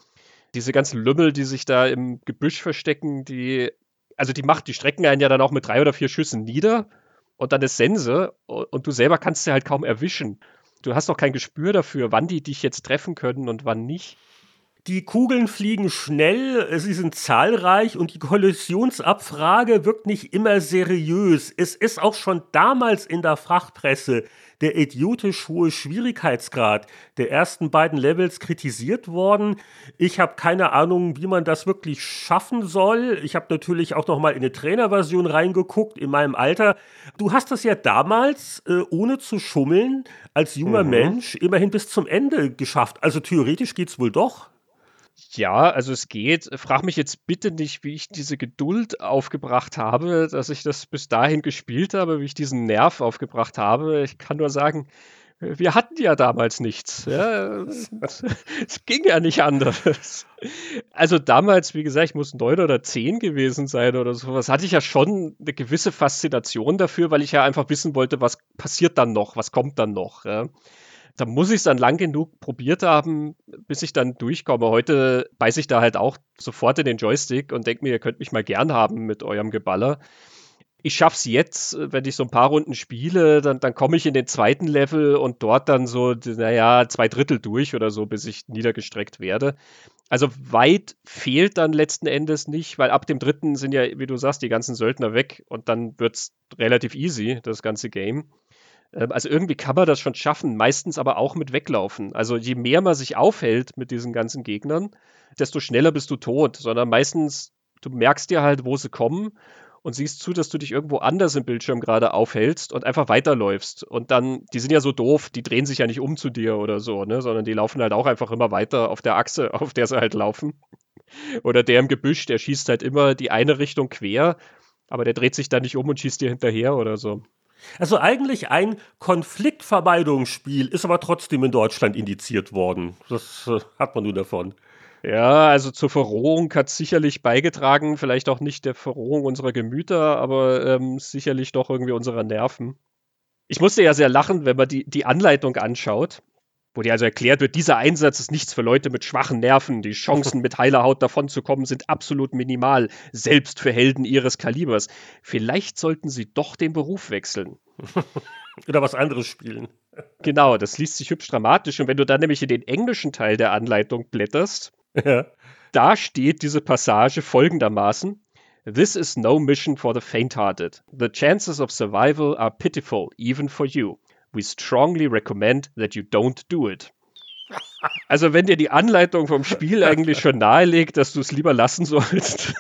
diese ganzen Lümmel, die sich da im Gebüsch verstecken, die also die macht, die strecken einen ja dann auch mit drei oder vier Schüssen nieder und dann ist Sense und du selber kannst sie halt kaum erwischen. Du hast auch kein Gespür dafür, wann die dich jetzt treffen können und wann nicht. Die Kugeln fliegen schnell, sie sind zahlreich und die Kollisionsabfrage wirkt nicht immer seriös. Es ist auch schon damals in der Fachpresse der idiotisch hohe Schwierigkeitsgrad der ersten beiden Levels kritisiert worden. Ich habe keine Ahnung, wie man das wirklich schaffen soll. Ich habe natürlich auch noch mal in eine Trainerversion reingeguckt in meinem Alter. Du hast das ja damals äh, ohne zu schummeln als junger mhm. Mensch immerhin bis zum Ende geschafft. Also theoretisch geht es wohl doch. Ja, also es geht. Frag mich jetzt bitte nicht, wie ich diese Geduld aufgebracht habe, dass ich das bis dahin gespielt habe, wie ich diesen Nerv aufgebracht habe. Ich kann nur sagen, wir hatten ja damals nichts. Ja, es, ging ja nicht anders. Also damals, wie gesagt, ich muss neun oder zehn gewesen sein oder sowas, hatte ich ja schon eine gewisse Faszination dafür, weil ich ja einfach wissen wollte, was passiert dann noch, was kommt dann noch. Ja da muss ich es dann lang genug probiert haben, bis ich dann durchkomme. Heute beiße ich da halt auch sofort in den Joystick und denke mir, ihr könnt mich mal gern haben mit eurem Geballer. Ich schaffe es jetzt, wenn ich so ein paar Runden spiele, dann, dann komme ich in den zweiten Level und dort dann so, naja, zwei Drittel durch oder so, bis ich niedergestreckt werde. Also weit fehlt dann letzten Endes nicht, weil ab dem dritten sind ja, wie du sagst, die ganzen Söldner weg und dann wird es relativ easy, das ganze Game. Ähm, also irgendwie kann man das schon schaffen, meistens aber auch mit Weglaufen. Also je mehr man sich aufhält mit diesen ganzen Gegnern, desto schneller bist du tot, sondern meistens, du merkst dir halt, wo sie kommen und siehst zu, dass du dich irgendwo anders im Bildschirm gerade aufhältst und einfach weiterläufst. Und dann, die sind ja so doof, die drehen sich ja nicht um zu dir oder so, ne, sondern die laufen halt auch einfach immer weiter auf der Achse, auf der sie halt laufen. Oder der im Gebüsch, der schießt halt immer die eine Richtung quer, aber der dreht sich dann nicht um und schießt dir hinterher oder so. Also eigentlich ein Konfliktvermeidungsspiel, ist aber trotzdem in Deutschland indiziert worden. Das äh, hat man nur davon. Ja, also zur Verrohung hat sicherlich beigetragen, vielleicht auch nicht der Verrohung unserer Gemüter, aber ähm, sicherlich doch irgendwie unserer Nerven. Ich musste ja sehr lachen, wenn man die, die Anleitung anschaut wo dir also erklärt wird, dieser Einsatz ist nichts für Leute mit schwachen Nerven. Die Chancen, mit heiler Haut davonzukommen, sind absolut minimal, selbst für Helden ihres Kalibers. Vielleicht sollten sie doch den Beruf wechseln. Oder was anderes spielen. Genau, das liest sich hübsch dramatisch. Und wenn du dann nämlich in den englischen Teil der Anleitung blätterst, ja. da steht diese Passage folgendermaßen. This is no mission for the faint-hearted. The chances of survival are pitiful, even for you. We strongly recommend that you don't do it. Also wenn dir die Anleitung vom Spiel eigentlich schon nahelegt, dass du es lieber lassen sollst.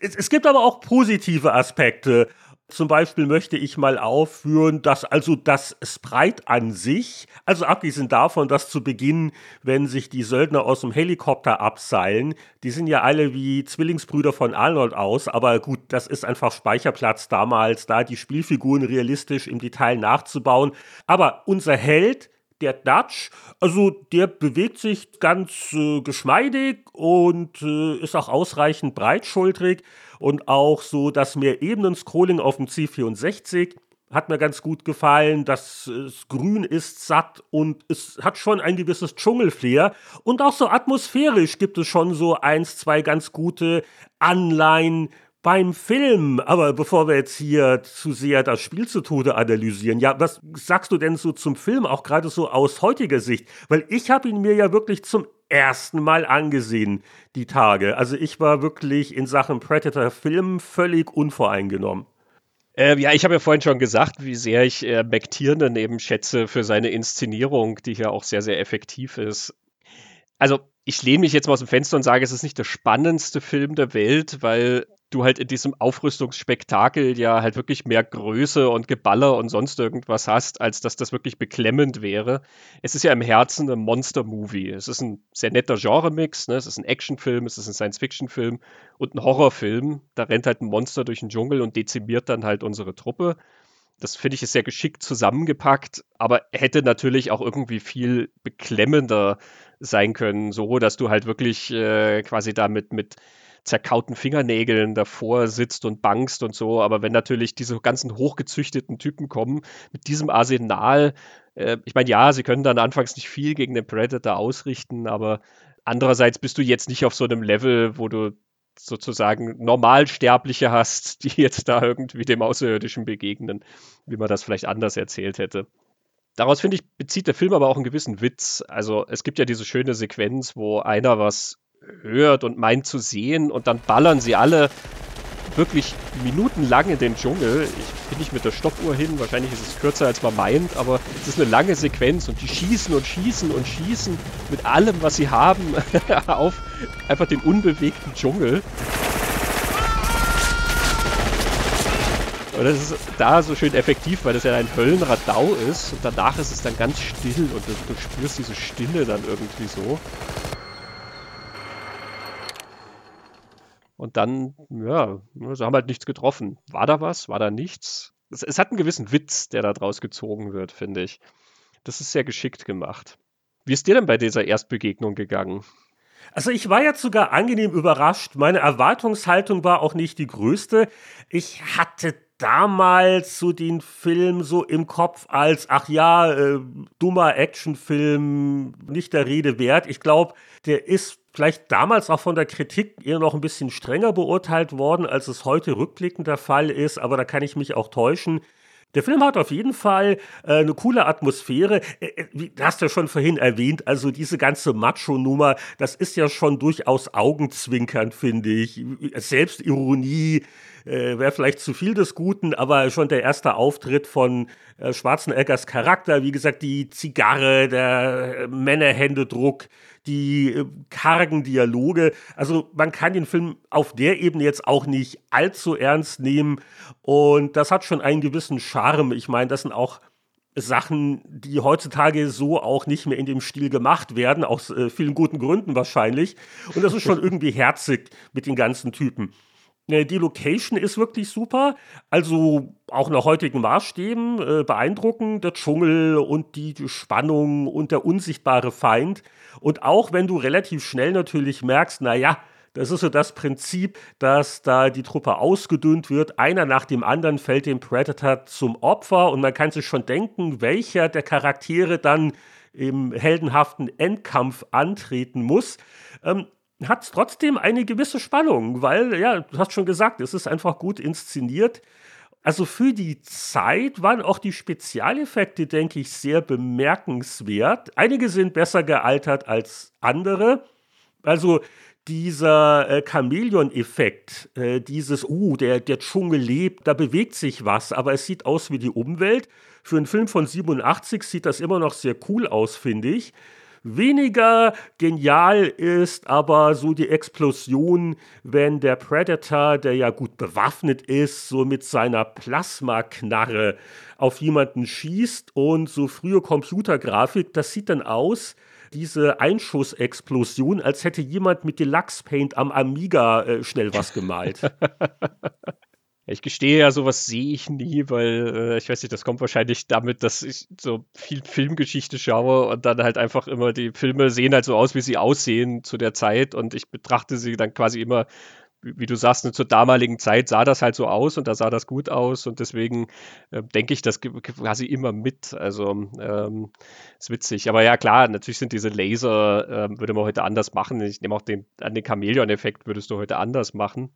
es, es gibt aber auch positive Aspekte. Zum Beispiel möchte ich mal aufführen, dass also das Sprite an sich, also abgesehen davon, dass zu Beginn, wenn sich die Söldner aus dem Helikopter abseilen, die sind ja alle wie Zwillingsbrüder von Arnold aus, aber gut, das ist einfach Speicherplatz damals, da die Spielfiguren realistisch im Detail nachzubauen. Aber unser Held, der Dutch, also der bewegt sich ganz äh, geschmeidig und äh, ist auch ausreichend breitschultrig und auch so das Mehr-Ebenen-Scrolling auf dem C64 hat mir ganz gut gefallen. Das, das Grün ist satt und es hat schon ein gewisses Dschungelflair. Und auch so atmosphärisch gibt es schon so eins, zwei ganz gute Anleihen beim Film, aber bevor wir jetzt hier zu sehr das Spiel zu Tode analysieren, ja, was sagst du denn so zum Film, auch gerade so aus heutiger Sicht? Weil ich habe ihn mir ja wirklich zum ersten Mal angesehen, die Tage. Also ich war wirklich in Sachen Predator-Film völlig unvoreingenommen. Äh, ja, ich habe ja vorhin schon gesagt, wie sehr ich äh, McTiernan eben schätze für seine Inszenierung, die hier auch sehr, sehr effektiv ist. Also ich lehne mich jetzt mal aus dem Fenster und sage, es ist nicht der spannendste Film der Welt, weil du halt in diesem Aufrüstungsspektakel ja halt wirklich mehr Größe und Geballer und sonst irgendwas hast, als dass das wirklich beklemmend wäre. Es ist ja im Herzen ein Monster-Movie. Es ist ein sehr netter Genremix, ne? es ist ein Actionfilm, es ist ein Science-Fiction-Film und ein Horrorfilm. Da rennt halt ein Monster durch den Dschungel und dezimiert dann halt unsere Truppe. Das finde ich ist sehr geschickt zusammengepackt, aber hätte natürlich auch irgendwie viel beklemmender sein können, so dass du halt wirklich äh, quasi damit mit zerkauten Fingernägeln davor sitzt und bangst und so. Aber wenn natürlich diese ganzen hochgezüchteten Typen kommen mit diesem Arsenal, äh, ich meine, ja, sie können dann anfangs nicht viel gegen den Predator ausrichten, aber andererseits bist du jetzt nicht auf so einem Level, wo du sozusagen Normalsterbliche hast, die jetzt da irgendwie dem Außerirdischen begegnen, wie man das vielleicht anders erzählt hätte. Daraus, finde ich, bezieht der Film aber auch einen gewissen Witz. Also es gibt ja diese schöne Sequenz, wo einer was hört und meint zu sehen und dann ballern sie alle wirklich minutenlang in den Dschungel. Ich bin nicht mit der Stoppuhr hin, wahrscheinlich ist es kürzer als man meint, aber es ist eine lange Sequenz und die schießen und schießen und schießen mit allem, was sie haben, auf einfach den unbewegten Dschungel. Und das ist da so schön effektiv, weil das ja ein Höllenradau ist und danach ist es dann ganz still und du, du spürst diese Stille dann irgendwie so. Und dann, ja, sie haben halt nichts getroffen. War da was? War da nichts? Es, es hat einen gewissen Witz, der da draus gezogen wird, finde ich. Das ist sehr geschickt gemacht. Wie ist dir denn bei dieser Erstbegegnung gegangen? Also ich war jetzt sogar angenehm überrascht. Meine Erwartungshaltung war auch nicht die größte. Ich hatte damals so den Film so im Kopf als, ach ja, äh, dummer Actionfilm, nicht der Rede wert. Ich glaube, der ist vielleicht damals auch von der Kritik eher noch ein bisschen strenger beurteilt worden, als es heute rückblickend der Fall ist, aber da kann ich mich auch täuschen. Der Film hat auf jeden Fall äh, eine coole Atmosphäre. Äh, äh wie hast du ja schon vorhin erwähnt, also diese ganze Macho-Nummer, das ist ja schon durchaus augenzwinkernd, finde ich. Selbstironie, äh, wäre vielleicht zu viel des Guten, aber schon der erste Auftritt von äh, Schwarzeneggers Charakter, wie gesagt, die Zigarre, der Männerhändedruck, die äh, kargen Dialoge. Also man kann den Film auf der Ebene jetzt auch nicht allzu ernst nehmen und das hat schon einen gewissen Charme. Ich meine, das sind auch Sachen, die heutzutage so auch nicht mehr in dem Stil gemacht werden, aus äh, vielen guten Gründen wahrscheinlich. Und das ist schon irgendwie herzig mit den ganzen Typen. Äh, die Location ist wirklich super. Also auch nach heutigen Maßstäben äh, beeindruckend. Der Dschungel und die, die Spannung und der unsichtbare Feind. Und auch wenn du relativ schnell natürlich merkst, naja, das ist so das Prinzip, dass da die Truppe ausgedünnt wird. Einer nach dem anderen fällt dem Predator zum Opfer und man kann sich schon denken, welcher der Charaktere dann im heldenhaften Endkampf antreten muss. Ähm, hat es trotzdem eine gewisse Spannung, weil, ja, du hast schon gesagt, es ist einfach gut inszeniert. Also für die Zeit waren auch die Spezialeffekte, denke ich, sehr bemerkenswert. Einige sind besser gealtert als andere. Also dieser äh, Chamäleon-Effekt, äh, dieses, uh, der, der Dschungel lebt, da bewegt sich was, aber es sieht aus wie die Umwelt. Für einen Film von 87 sieht das immer noch sehr cool aus, finde ich. Weniger genial ist aber so die Explosion, wenn der Predator, der ja gut bewaffnet ist, so mit seiner Plasmaknarre auf jemanden schießt und so frühe Computergrafik, das sieht dann aus, diese Einschussexplosion, als hätte jemand mit Deluxe Paint am Amiga äh, schnell was gemalt. Ich gestehe ja, sowas sehe ich nie, weil äh, ich weiß nicht, das kommt wahrscheinlich damit, dass ich so viel Filmgeschichte schaue und dann halt einfach immer die Filme sehen halt so aus, wie sie aussehen zu der Zeit und ich betrachte sie dann quasi immer, wie, du sagst, zur damaligen Zeit sah das halt so aus und da sah das gut aus und deswegen äh, denke ich das quasi immer mit. Also ähm, ist witzig. Aber ja, klar, natürlich sind diese Laser, äh, würde man heute anders machen. Ich nehme auch den, an den Chamäleon-Effekt würdest du heute anders machen.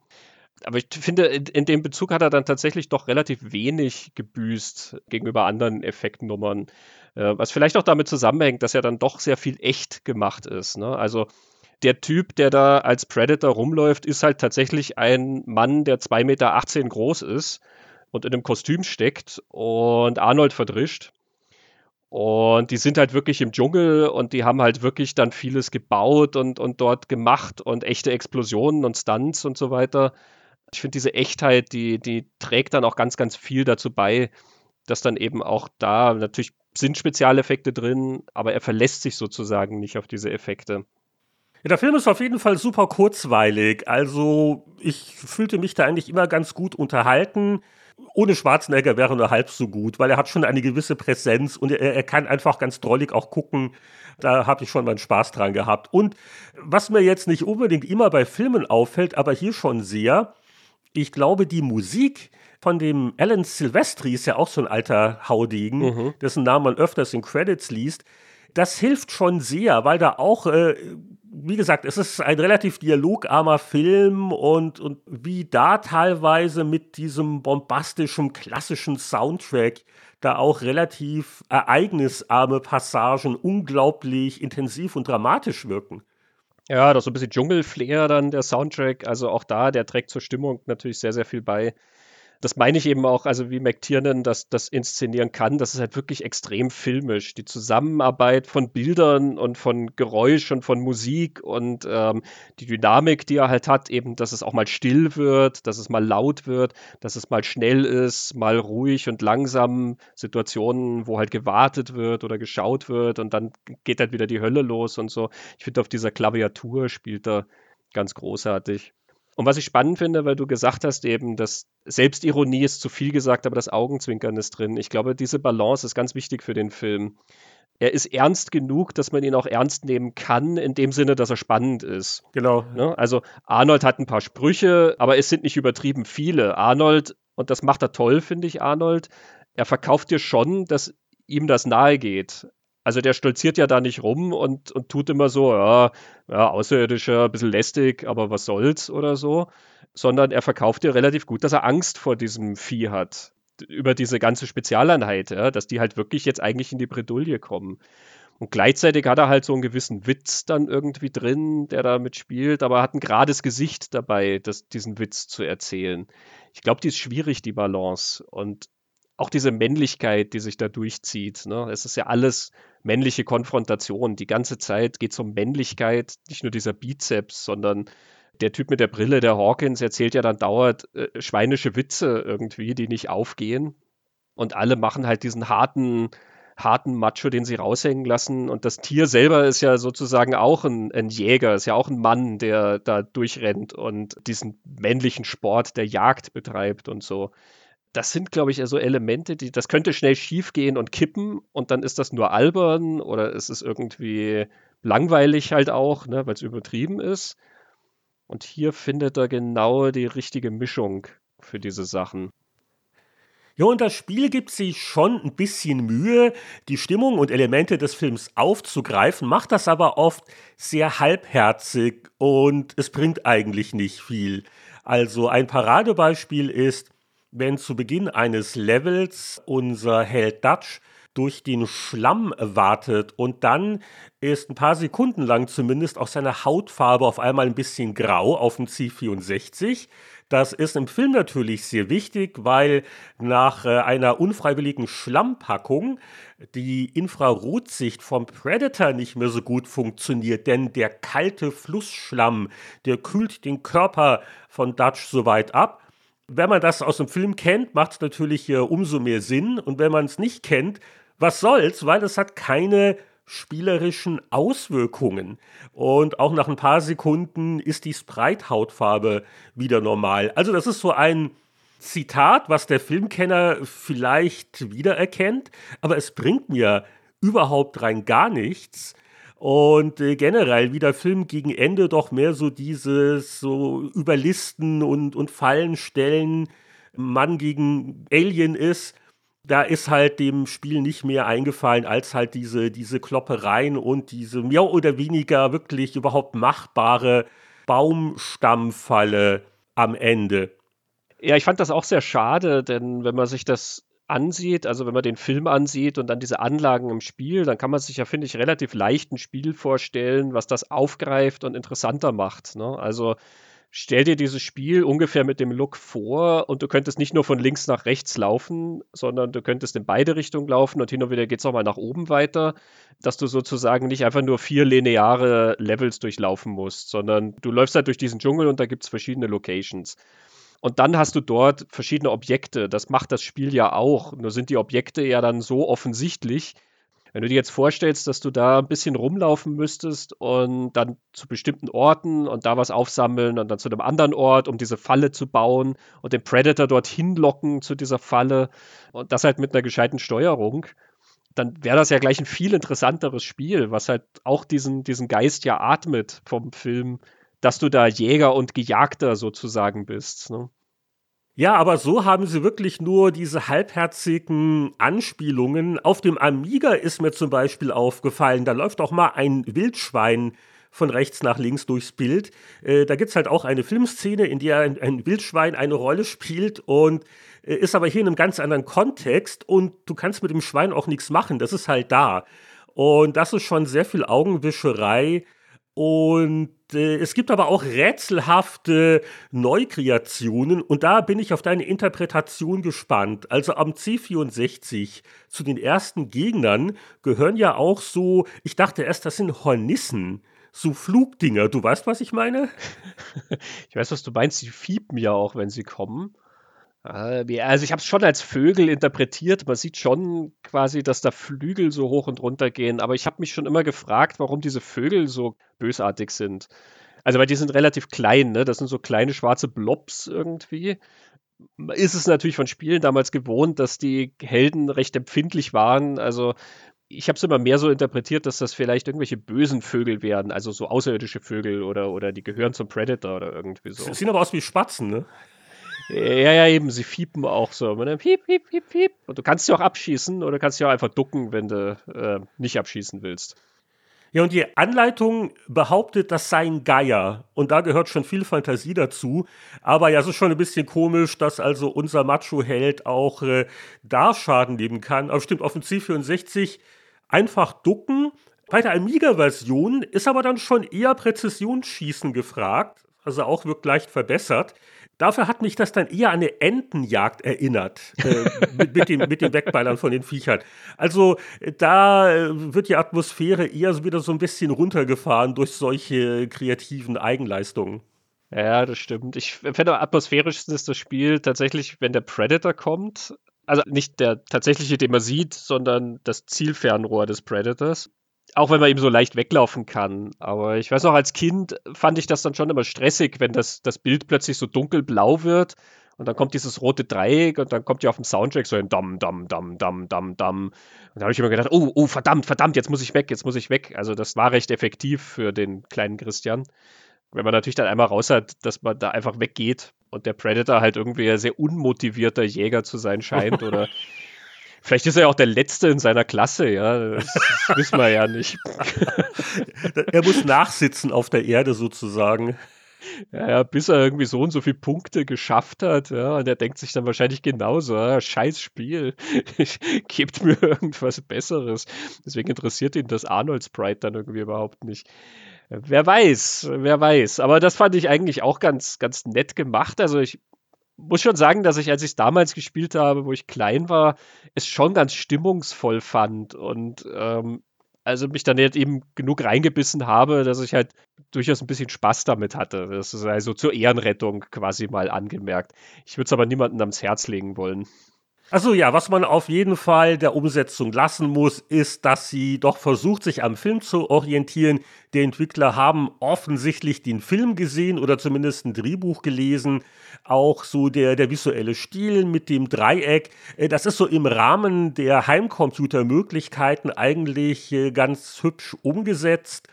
Aber ich finde, in, dem Bezug hat er dann tatsächlich doch relativ wenig gebüßt gegenüber anderen Effektnummern. Äh, was vielleicht auch damit zusammenhängt, dass ja dann doch sehr viel echt gemacht ist. Ne? Also der Typ, der da als Predator rumläuft, ist halt tatsächlich ein Mann, der 2,18 Meter groß ist und in einem Kostüm steckt und Arnold verdrischt. Und die sind halt wirklich im Dschungel und die haben halt wirklich dann vieles gebaut und, und dort gemacht und echte Explosionen und Stunts und so weiter. Ich finde, diese Echtheit, die, die trägt dann auch ganz, ganz viel dazu bei, dass dann eben auch da natürlich sind Spezialeffekte drin, aber er verlässt sich sozusagen nicht auf diese Effekte. Ja, der Film ist auf jeden Fall super kurzweilig. Also ich fühlte mich da eigentlich immer ganz gut unterhalten. Ohne Schwarzenegger wäre nur halb so gut, weil er hat schon eine gewisse Präsenz und er, er kann einfach ganz drollig auch gucken. Da habe ich schon meinen Spaß dran gehabt. Und was mir jetzt nicht unbedingt immer bei Filmen auffällt, aber hier schon sehr, ich glaube, die Musik von dem Alan Silvestri ist ja auch so ein alter Haudegen, mhm. dessen Namen man öfters in Credits liest. Das hilft schon sehr, weil da auch äh, wie gesagt, es ist ein relativ dialogarmer Film und, und wie da teilweise mit diesem bombastischen, klassischen Soundtrack da auch relativ ereignisarme Passagen unglaublich intensiv und dramatisch wirken. Ja, das so ein bisschen Dschungelflair dann der Soundtrack, also auch da, der trägt zur Stimmung natürlich sehr, sehr viel bei das meine ich eben auch, also wie McTiernan das, das inszenieren kann, das ist halt wirklich extrem filmisch. Die Zusammenarbeit von Bildern und von Geräusch und von Musik und ähm, die Dynamik, die er halt hat, eben, dass es auch mal still wird, dass es mal laut wird, dass es mal schnell ist, mal ruhig und langsam, Situationen, wo halt gewartet wird oder geschaut wird und dann geht halt wieder die Hölle los und so. Ich finde, auf dieser Klaviatur spielt er ganz großartig. Und was ich spannend finde, weil du gesagt hast eben, dass Selbstironie ist zu viel gesagt, aber das Augenzwinkern ist drin. Ich glaube, diese Balance ist ganz wichtig für den Film. Er ist ernst genug, dass man ihn auch ernst nehmen kann, in dem Sinne, dass er spannend ist. Genau. Ne? Also Arnold hat ein paar Sprüche, aber es sind nicht übertrieben viele. Arnold, und das macht er toll, finde ich, Arnold, er verkauft dir schon, dass ihm das nahe geht. Also der stolziert ja da nicht rum und, und tut immer so, ja, ja, Außerirdischer, ein bisschen lästig, aber was soll's oder so. Sondern er verkauft dir relativ gut, dass er Angst vor diesem Vieh hat. Über diese ganze Spezialeinheit, ja, dass die halt wirklich jetzt eigentlich in die Bredouille kommen. Und gleichzeitig hat er halt so einen gewissen Witz dann irgendwie drin, der da mitspielt, aber er hat ein gerades Gesicht dabei, das, diesen Witz zu erzählen. Ich glaube, die ist schwierig, die Balance. Und auch diese Männlichkeit, die sich da durchzieht. Ne? Es ist ja alles männliche Konfrontation. Die ganze Zeit geht es um Männlichkeit, nicht nur dieser Bizeps, sondern der Typ mit der Brille, der Hawkins, erzählt ja dann dauernd äh, schweinische Witze irgendwie, die nicht aufgehen. Und alle machen halt diesen harten, harten Macho, den sie raushängen lassen. Und das Tier selber ist ja sozusagen auch ein, ein, Jäger, ist ja auch ein Mann, der da durchrennt und diesen männlichen Sport der Jagd betreibt und so das sind, glaube ich, so Elemente, die, das könnte schnell schief gehen und kippen und dann ist das nur albern oder es ist irgendwie langweilig halt auch, ne, weil es übertrieben ist. Und hier findet er genau die richtige Mischung für diese Sachen. Ja, und das Spiel gibt sich schon ein bisschen Mühe, die Stimmung und Elemente des Films aufzugreifen, macht das aber oft sehr halbherzig und es bringt eigentlich nicht viel. Also ein Paradebeispiel ist, wenn zu Beginn eines Levels unser Held Dutch durch den Schlamm wartet und dann ist ein paar Sekunden lang zumindest auch seine Hautfarbe auf einmal ein bisschen grau auf dem C64. Das ist im Film natürlich sehr wichtig, weil nach äh, einer unfreiwilligen Schlammpackung die Infrarotsicht vom Predator nicht mehr so gut funktioniert, denn der kalte Flussschlamm, der kühlt den Körper von Dutch so weit ab, wenn man das aus dem Film kennt, macht es natürlich äh, umso mehr Sinn. Und wenn man es nicht kennt, was soll's, weil es hat keine spielerischen Auswirkungen. Und auch nach ein paar Sekunden ist die Sprite-Hautfarbe wieder normal. Also das ist so ein Zitat, was der Filmkenner vielleicht wiedererkennt, aber es bringt mir überhaupt rein gar nichts, und äh, generell, wie der Film gegen Ende doch mehr so dieses so Überlisten und, und Fallen stellen, Mann gegen Alien ist, da ist halt dem Spiel nicht mehr eingefallen als halt diese, diese Kloppereien und diese mehr oder weniger wirklich überhaupt machbare Baumstammfalle am Ende. Ja, ich fand das auch sehr schade, denn wenn man sich das ansieht, also wenn man den Film ansieht und dann diese Anlagen im Spiel, dann kann man sich ja, finde ich, relativ leicht ein Spiel vorstellen, was das aufgreift und interessanter macht. Ne? Also stell dir dieses Spiel ungefähr mit dem Look vor und du könntest nicht nur von links nach rechts laufen, sondern du könntest in beide Richtungen laufen und hin und wieder geht es auch mal nach oben weiter, dass du sozusagen nicht einfach nur vier lineare Levels durchlaufen musst, sondern du läufst halt durch diesen Dschungel und da gibt es verschiedene Locations. Und dann hast du dort verschiedene Objekte. Das macht das Spiel ja auch. Nur sind die Objekte ja dann so offensichtlich, wenn du dir jetzt vorstellst, dass du da ein bisschen rumlaufen müsstest und dann zu bestimmten Orten und da was aufsammeln und dann zu einem anderen Ort, um diese Falle zu bauen und den Predator dorthin locken zu dieser Falle und das halt mit einer gescheiten Steuerung, dann wäre das ja gleich ein viel interessanteres Spiel, was halt auch diesen, diesen Geist ja atmet vom Film, dass du da Jäger und Gejagter sozusagen bist. Ne? Ja, aber so haben sie wirklich nur diese halbherzigen Anspielungen. Auf dem Amiga ist mir zum Beispiel aufgefallen, da läuft auch mal ein Wildschwein von rechts nach links durchs Bild. Äh, da gibt's halt auch eine Filmszene, in der ein, ein Wildschwein eine Rolle spielt und äh, ist aber hier in einem ganz anderen Kontext und du kannst mit dem Schwein auch nichts machen. Das ist halt da. Und das ist schon sehr viel Augenwischerei. Und äh, es gibt aber auch rätselhafte Neukreationen und da bin ich auf deine Interpretation gespannt. Also am C64 zu den ersten Gegnern gehören ja auch so, ich dachte erst, das sind Hornissen so Flugdinger. Du weißt, was ich meine? ich weiß, was du meinst. Sie fiepen ja auch, wenn sie kommen. Äh, also ich habe es schon als Vögel interpretiert. Man sieht schon quasi, dass da Flügel so hoch und runter gehen. Aber ich habe mich schon immer gefragt, warum diese Vögel so bösartig sind. Also weil die sind relativ klein, ne? Das sind so kleine schwarze Blobs irgendwie. Ist es natürlich von Spielen damals gewohnt, dass die Helden recht empfindlich waren. Also ich habe es immer mehr so interpretiert, dass das vielleicht irgendwelche bösen Vögel wären, also so außerirdische Vögel oder, oder die gehören zum Predator oder irgendwie so. Sie sehen aber aus wie Spatzen, ne? Ja, ja, eben, sie fiepen auch so. Man piep, piep, piep, piep. Und du kannst sie auch abschießen oder kannst sie auch einfach ducken, wenn du äh, nicht abschießen willst. Ja, und die Anleitung behauptet, das sei ein Geier. Und da gehört schon viel Fantasie dazu. Aber ja, es ist schon ein bisschen komisch, dass also unser Macho-Held auch äh, da Schaden nehmen kann. Aber stimmt, auf dem C64 einfach ducken. Bei der Amiga-Version ist aber dann schon eher Präzisionsschießen gefragt. Also auch wird leicht verbessert. Dafür hat mich das dann eher an eine Entenjagd erinnert, äh, mit, mit, dem, mit den Wegballern von den Viechern. Also da äh, wird die Atmosphäre eher wieder so ein bisschen runtergefahren durch solche kreativen Eigenleistungen. Ja, das stimmt. Ich finde, atmosphärisch ist das Spiel tatsächlich, wenn der Predator kommt. Also nicht der tatsächliche, den man sieht, sondern das Zielfernrohr des Predators auch wenn man eben so leicht weglaufen kann. Aber ich weiß noch, als Kind fand ich das dann schon immer stressig, wenn das, das Bild plötzlich so dunkelblau wird und dann kommt dieses rote Dreieck und dann kommt ja auf dem Soundtrack so ein Dam, Dam, Dam, Dam, Dam, Dam. Und da habe ich immer gedacht, oh, oh, verdammt, verdammt, jetzt muss ich weg, jetzt muss ich weg. Also das war recht effektiv für den kleinen Christian. Wenn man natürlich dann einmal raus hat, dass man da einfach weggeht und der Predator halt irgendwie ein sehr unmotivierter Jäger zu sein scheint oder Vielleicht ist er ja auch der Letzte in seiner Klasse, ja. Das, wissen wir ja nicht. er muss nachsitzen auf der Erde sozusagen. Ja, ja, bis er irgendwie so und so viele Punkte geschafft hat, ja, und er denkt sich dann wahrscheinlich genauso, ah, scheiß Spiel, gebt mir irgendwas Besseres. Deswegen interessiert ihn das Arnold Sprite dann irgendwie überhaupt nicht. Wer weiß, wer weiß. Aber das fand ich eigentlich auch ganz, ganz nett gemacht. Also ich muss schon sagen, dass ich, als ich es damals gespielt habe, wo ich klein war, es schon ganz stimmungsvoll fand und ähm, also mich dann jetzt eben genug reingebissen habe, dass ich halt durchaus ein bisschen Spaß damit hatte. Das ist also zur Ehrenrettung quasi mal angemerkt. Ich würde es aber niemandem ans Herz legen wollen. Also ja, was man auf jeden Fall der Umsetzung lassen muss, ist, dass sie doch versucht, sich am Film zu orientieren. Die Entwickler haben offensichtlich den Film gesehen oder zumindest ein Drehbuch gelesen. Auch so der, der visuelle Stil mit dem Dreieck, äh, das ist so im Rahmen der Heimcomputermöglichkeiten eigentlich äh, ganz hübsch umgesetzt.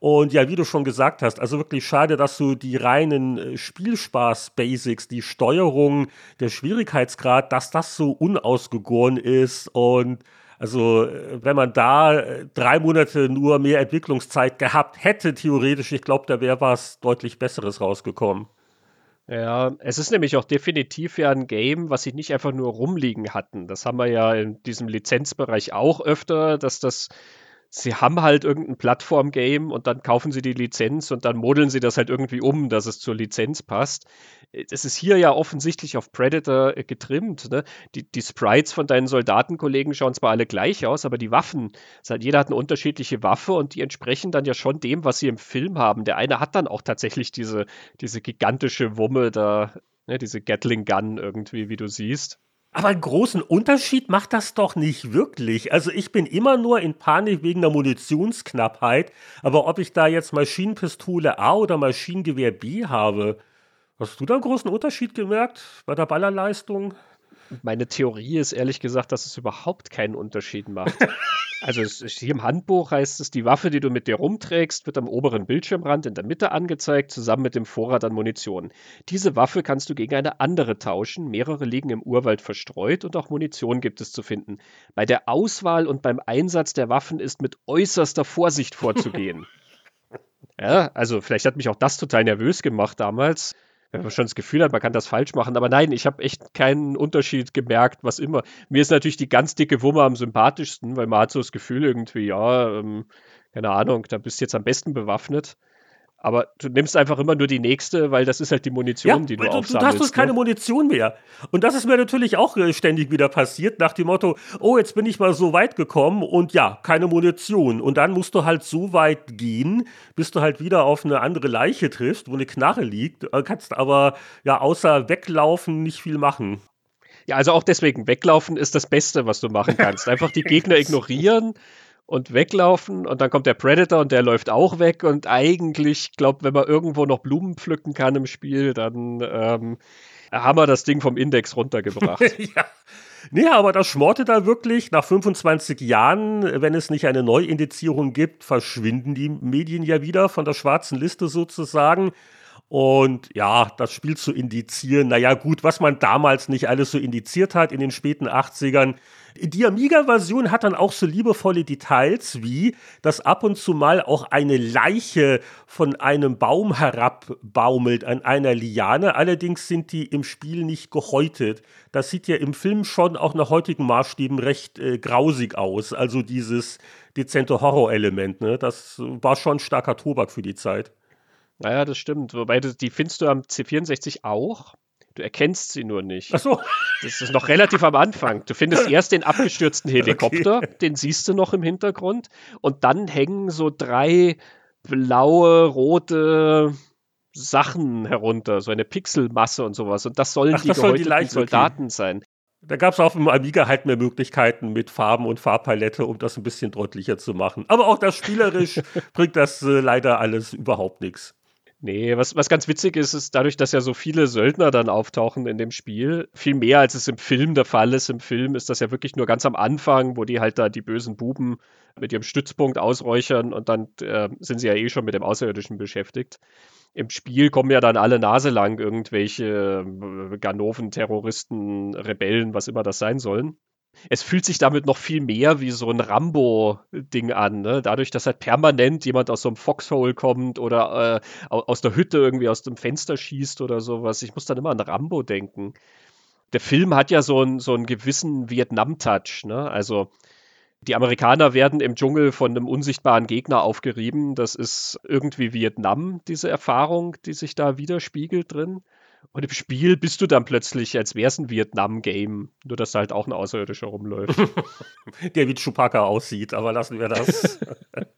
Und ja, wie du schon gesagt hast, also wirklich schade, dass du die reinen äh, Spielspaß-Basics, die Steuerung, der Schwierigkeitsgrad, dass das so unausgegoren ist und also, äh, wenn man da äh, drei Monate nur mehr Entwicklungszeit gehabt hätte, theoretisch, ich glaube, da wäre was deutlich Besseres rausgekommen. Ja, es ist nämlich auch definitiv ja ein Game, was sie nicht einfach nur rumliegen hatten. Das haben wir ja in diesem Lizenzbereich auch öfter, dass das sie haben halt irgendein Plattform-Game und dann kaufen sie die Lizenz und dann modeln sie das halt irgendwie um, dass es zur Lizenz passt. Das ist hier ja offensichtlich auf Predator äh, getrimmt. Ne? Die, die, Sprites von deinen Soldatenkollegen schauen zwar alle gleich aus, aber die Waffen, halt, jeder hat eine unterschiedliche Waffe und die entsprechen dann ja schon dem, was sie im Film haben. Der eine hat dann auch tatsächlich diese, diese gigantische Wumme da, ne? diese Gatling Gun irgendwie, wie du siehst. Aber einen großen Unterschied macht das doch nicht wirklich. Also ich bin immer nur in Panik wegen der Munitionsknappheit. Aber ob ich da jetzt Maschinenpistole A oder Maschinengewehr B habe, hast du da einen großen Unterschied gemerkt bei der Ballerleistung? Meine Theorie ist ehrlich gesagt, dass es überhaupt keinen Unterschied macht. Also hier im Handbuch heißt es, die Waffe, die du mit dir rumträgst, wird am oberen Bildschirmrand in der Mitte angezeigt, zusammen mit dem Vorrat an Munition. Diese Waffe kannst du gegen eine andere tauschen. Mehrere liegen im Urwald verstreut und auch Munition gibt es zu finden. Bei der Auswahl und beim Einsatz der Waffen ist mit äußerster Vorsicht vorzugehen. ja, also vielleicht hat mich auch das total nervös gemacht damals wenn man schon das Gefühl hat, man kann das falsch machen. Aber nein, ich habe echt keinen Unterschied gemerkt, was immer. Mir ist natürlich die ganz dicke Wumme am sympathischsten, weil man hat so das Gefühl irgendwie, ja, ähm, keine Ahnung, da bist du jetzt am besten bewaffnet. Aber du nimmst einfach immer nur die nächste, weil das ist halt die Munition, ja, die du, du aufsammelst. Du hast ne? keine Munition mehr. Und das ist mir natürlich auch äh, ständig wieder passiert, nach dem Motto, oh, jetzt bin ich mal so weit gekommen und ja, keine Munition. Und dann musst du halt so weit gehen, bis du halt wieder auf eine andere Leiche triffst, wo eine Knarre liegt. Äh, kannst aber ja außer weglaufen nicht viel machen. Ja, also auch deswegen, weglaufen ist das Beste, was du machen kannst. Einfach die Gegner ignorieren und weglaufen und dann kommt der Predator und der läuft auch weg und eigentlich, glaube wenn man irgendwo noch Blumen pflücken kann im Spiel, dann ähm, haben wir das Ding vom Index runtergebracht. ja. Nee, aber das schmorte da wirklich. Nach 25 Jahren, wenn es nicht eine Neuindizierung gibt, verschwinden die Medien ja wieder von der schwarzen Liste sozusagen. Und ja, das Spiel zu indizieren, naja gut, was man damals nicht alles so indiziert hat in den späten 80ern. Die Amiga-Version hat dann auch so liebevolle Details wie, dass ab und zu mal auch eine Leiche von einem Baum herabbaumelt an einer Liane. Allerdings sind die im Spiel nicht gehäutet. Das sieht ja im Film schon auch nach heutigen Maßstäben recht äh, grausig aus. Also dieses dezente Horrorelement, ne? das war schon starker Tobak für die Zeit. Naja, das stimmt. Wobei die findest du am C64 auch. Du erkennst sie nur nicht. Ach so. Das ist noch relativ am Anfang. Du findest erst den abgestürzten Helikopter, okay. den siehst du noch im Hintergrund. Und dann hängen so drei blaue, rote Sachen herunter, so eine Pixelmasse und sowas. Und das sollen Ach, die das soll die Soldaten okay. sein. Da gab es auf dem Amiga halt mehr Möglichkeiten mit Farben und Farbpalette, um das ein bisschen deutlicher zu machen. Aber auch das spielerisch bringt das äh, leider alles überhaupt nichts. Nee, was, was ganz witzig ist, ist dadurch, dass ja so viele Söldner dann auftauchen in dem Spiel, viel mehr als es im Film der Fall ist. Im Film ist das ja wirklich nur ganz am Anfang, wo die halt da die bösen Buben mit ihrem Stützpunkt ausräuchern und dann äh, sind sie ja eh schon mit dem Außerirdischen beschäftigt. Im Spiel kommen ja dann alle Nase lang irgendwelche äh, Ganoven, Terroristen, Rebellen, was immer das sein sollen es fühlt sich damit noch viel mehr wie so ein Rambo-Ding an. Ne? Dadurch, dass halt permanent jemand aus so einem Foxhole kommt oder äh, aus der Hütte irgendwie aus dem Fenster schießt oder sowas. Ich muss dann immer an Rambo denken. Der Film hat ja so, ein, so einen gewissen Vietnam-Touch. Ne? Also die Amerikaner werden im Dschungel von einem unsichtbaren Gegner aufgerieben. Das ist irgendwie Vietnam, diese Erfahrung, die sich da widerspiegelt drin. Und im Spiel bist du dann plötzlich, als wäre es ein Vietnam-Game, nur dass da halt auch ein Außerirdischer rumläuft. Der wie Chewbacca aussieht, aber lassen wir das.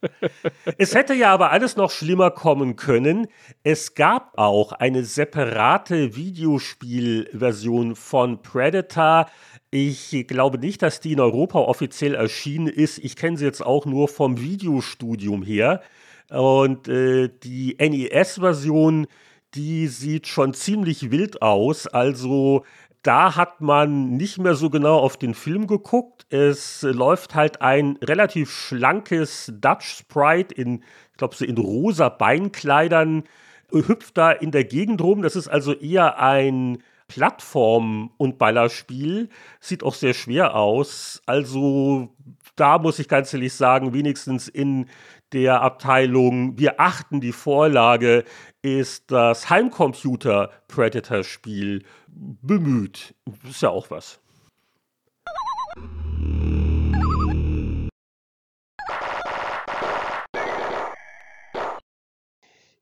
es hätte ja aber alles noch schlimmer kommen können. Es gab auch eine separate Videospielversion von Predator. Ich glaube nicht, dass die in Europa offiziell erschienen ist. Ich kenne sie jetzt auch nur vom Videostudium her. Und äh, die NES-Version die sieht schon ziemlich wild aus. Also da hat man nicht mehr so genau auf den Film geguckt. Es läuft halt ein relativ schlankes Dutch Sprite in, ich glaube, so in rosa Beinkleidern, hüpft da in der Gegend rum. Das ist also eher ein Plattform- und Ballerspiel. Sieht auch sehr schwer aus. Also da muss ich ganz ehrlich sagen, wenigstens in der Abteilung, wir achten die Vorlage, ist das Heimcomputer Predator Spiel bemüht. Ist ja auch was.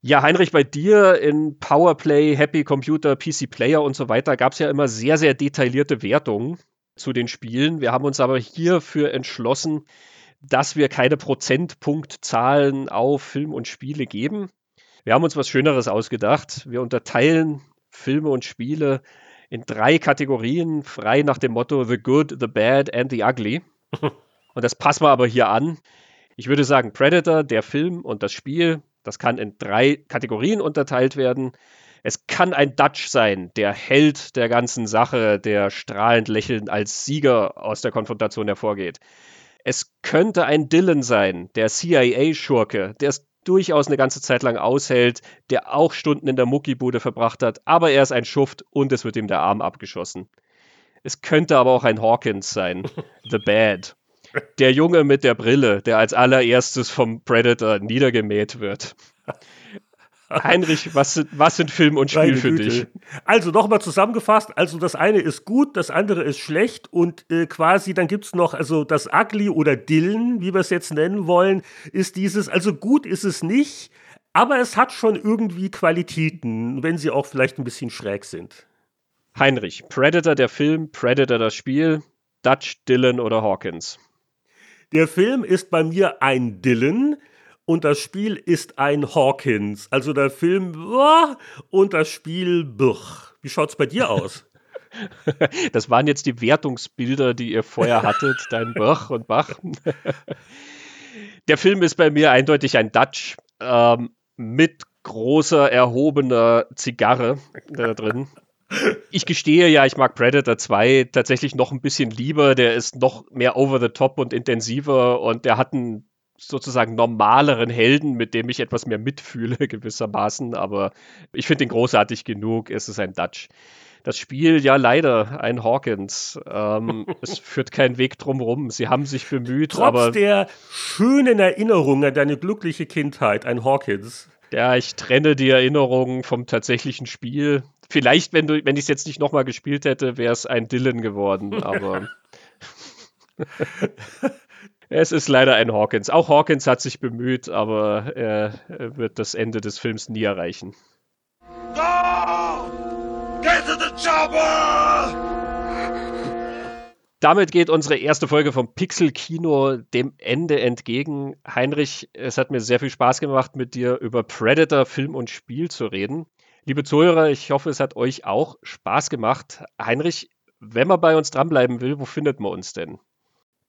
Ja, Heinrich, bei dir in Powerplay, Happy Computer, PC Player und so weiter gab es ja immer sehr, sehr detaillierte Wertungen zu den Spielen. Wir haben uns aber hierfür entschlossen, dass wir keine Prozentpunktzahlen auf Film und Spiele geben. Wir haben uns was Schöneres ausgedacht. Wir unterteilen Filme und Spiele in drei Kategorien, frei nach dem Motto The Good, The Bad and The Ugly. Und das passen wir aber hier an. Ich würde sagen, Predator, der Film und das Spiel, das kann in drei Kategorien unterteilt werden. Es kann ein Dutch sein, der Held der ganzen Sache, der strahlend lächelnd als Sieger aus der Konfrontation hervorgeht. Es könnte ein Dylan sein, der CIA-Schurke, der es durchaus eine ganze Zeit lang aushält, der auch Stunden in der Muckibude verbracht hat, aber er ist ein Schuft und es wird ihm der Arm abgeschossen. Es könnte aber auch ein Hawkins sein, The Bad. Der Junge mit der Brille, der als allererstes vom Predator niedergemäht wird. Heinrich, was sind, was sind Film und Spiel für dich? Also nochmal zusammengefasst, also das eine ist gut, das andere ist schlecht und äh, quasi dann gibt es noch, also das Ugly oder Dillen, wie wir es jetzt nennen wollen, ist dieses, also gut ist es nicht, aber es hat schon irgendwie Qualitäten, wenn sie auch vielleicht ein bisschen schräg sind. Heinrich, Predator der Film, Predator das Spiel, Dutch, Dylan oder Hawkins? Der Film ist bei mir ein Dylan, und das Spiel ist ein Hawkins. Also der Film und das Spiel Buch. Wie schaut's bei dir aus? Das waren jetzt die Wertungsbilder, die ihr vorher hattet, dein Bach und Bach. Der Film ist bei mir eindeutig ein Dutch ähm, mit großer erhobener Zigarre da drin. Ich gestehe ja, ich mag Predator 2 tatsächlich noch ein bisschen lieber. Der ist noch mehr over the top und intensiver und der hat einen sozusagen normaleren Helden, mit dem ich etwas mehr mitfühle gewissermaßen, aber ich finde ihn großartig genug. Es ist ein Dutch. Das Spiel, ja leider, ein Hawkins. Ähm, es führt keinen Weg drumherum. Sie haben sich bemüht, Trotz aber... der schönen Erinnerungen an deine glückliche Kindheit, ein Hawkins. Ja, ich trenne die Erinnerungen vom tatsächlichen Spiel. Vielleicht, wenn, du, wenn ich es jetzt nicht nochmal gespielt hätte, wäre es ein Dylan geworden, aber... Es ist leider ein Hawkins. Auch Hawkins hat sich bemüht, aber er wird das Ende des Films nie erreichen. Go! Get to the chopper! Damit geht unsere erste Folge vom Pixel Kino dem Ende entgegen. Heinrich, es hat mir sehr viel Spaß gemacht, mit dir über Predator, Film und Spiel zu reden. Liebe Zuhörer, ich hoffe, es hat euch auch Spaß gemacht. Heinrich, wenn man bei uns dranbleiben will, wo findet man uns denn?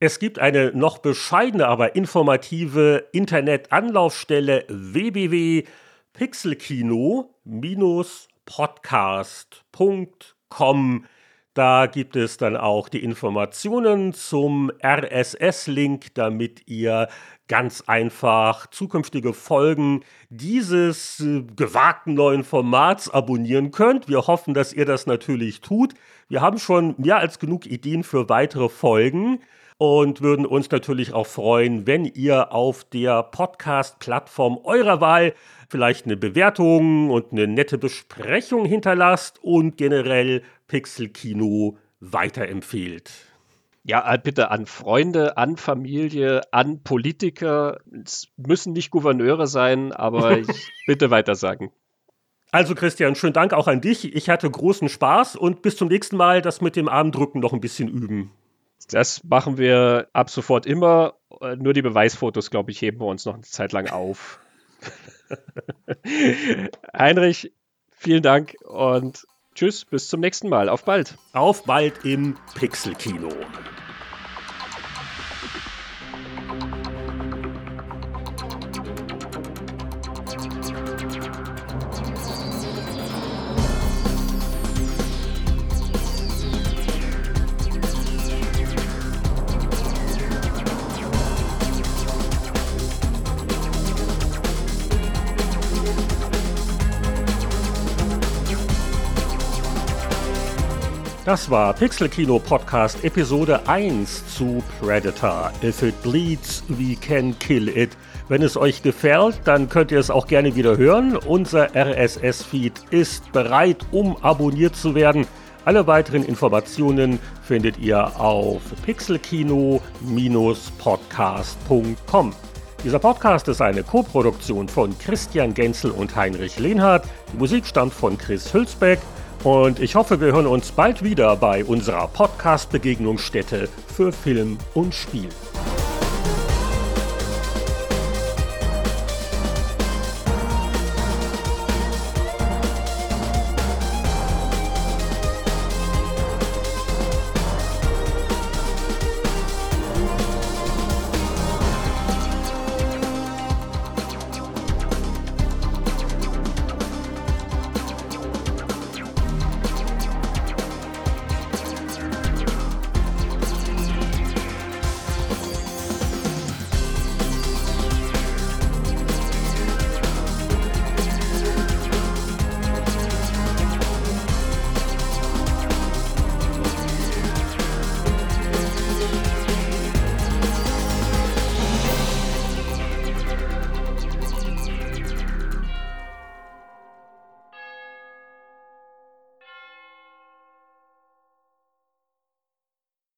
Es gibt eine noch bescheidene, aber informative Internetanlaufstelle www.pixelkino-podcast.com. Da gibt es dann auch die Informationen zum RSS-Link, damit ihr ganz einfach zukünftige Folgen dieses äh, gewagten neuen Formats abonnieren könnt. Wir hoffen, dass ihr das natürlich tut. Wir haben schon mehr als genug Ideen für weitere Folgen und würden uns natürlich auch freuen, wenn ihr auf der Podcast-Plattform eurer Wahl vielleicht eine Bewertung und eine nette Besprechung hinterlasst und generell Pixelkino weiterempfehlt. Ja, äh, bitte an Freunde, an Familie, an Politiker. Es müssen nicht Gouverneure sein, aber ich bitte weitersagen. Also Christian, schönen Dank auch an dich. Ich hatte großen Spaß und bis zum nächsten Mal das mit dem Armdrücken noch ein bisschen üben. Das machen wir ab sofort immer. Nur die Beweisfotos, glaube ich, heben wir uns noch eine Zeit lang auf. Heinrich, vielen Dank und tschüss, bis zum nächsten Mal. Auf bald. Auf bald im Pixelkino. Das war Pixel Kino Podcast Episode 1 zu Predator. If it bleeds, we can kill it. Wenn es euch gefällt, dann könnt ihr es auch gerne wieder hören. Unser RSS-Feed ist bereit, um abonniert zu werden. Alle weiteren Informationen findet ihr auf pixelkino-podcast.com. Dieser Podcast ist eine Koproduktion von Christian Genzel und Heinrich Lehnhardt. Die Musik stammt von Chris Hülsbeck. Und ich hoffe, wir hören uns bald wieder bei unserer Podcast-Begegnungsstätte für Film und Spiel.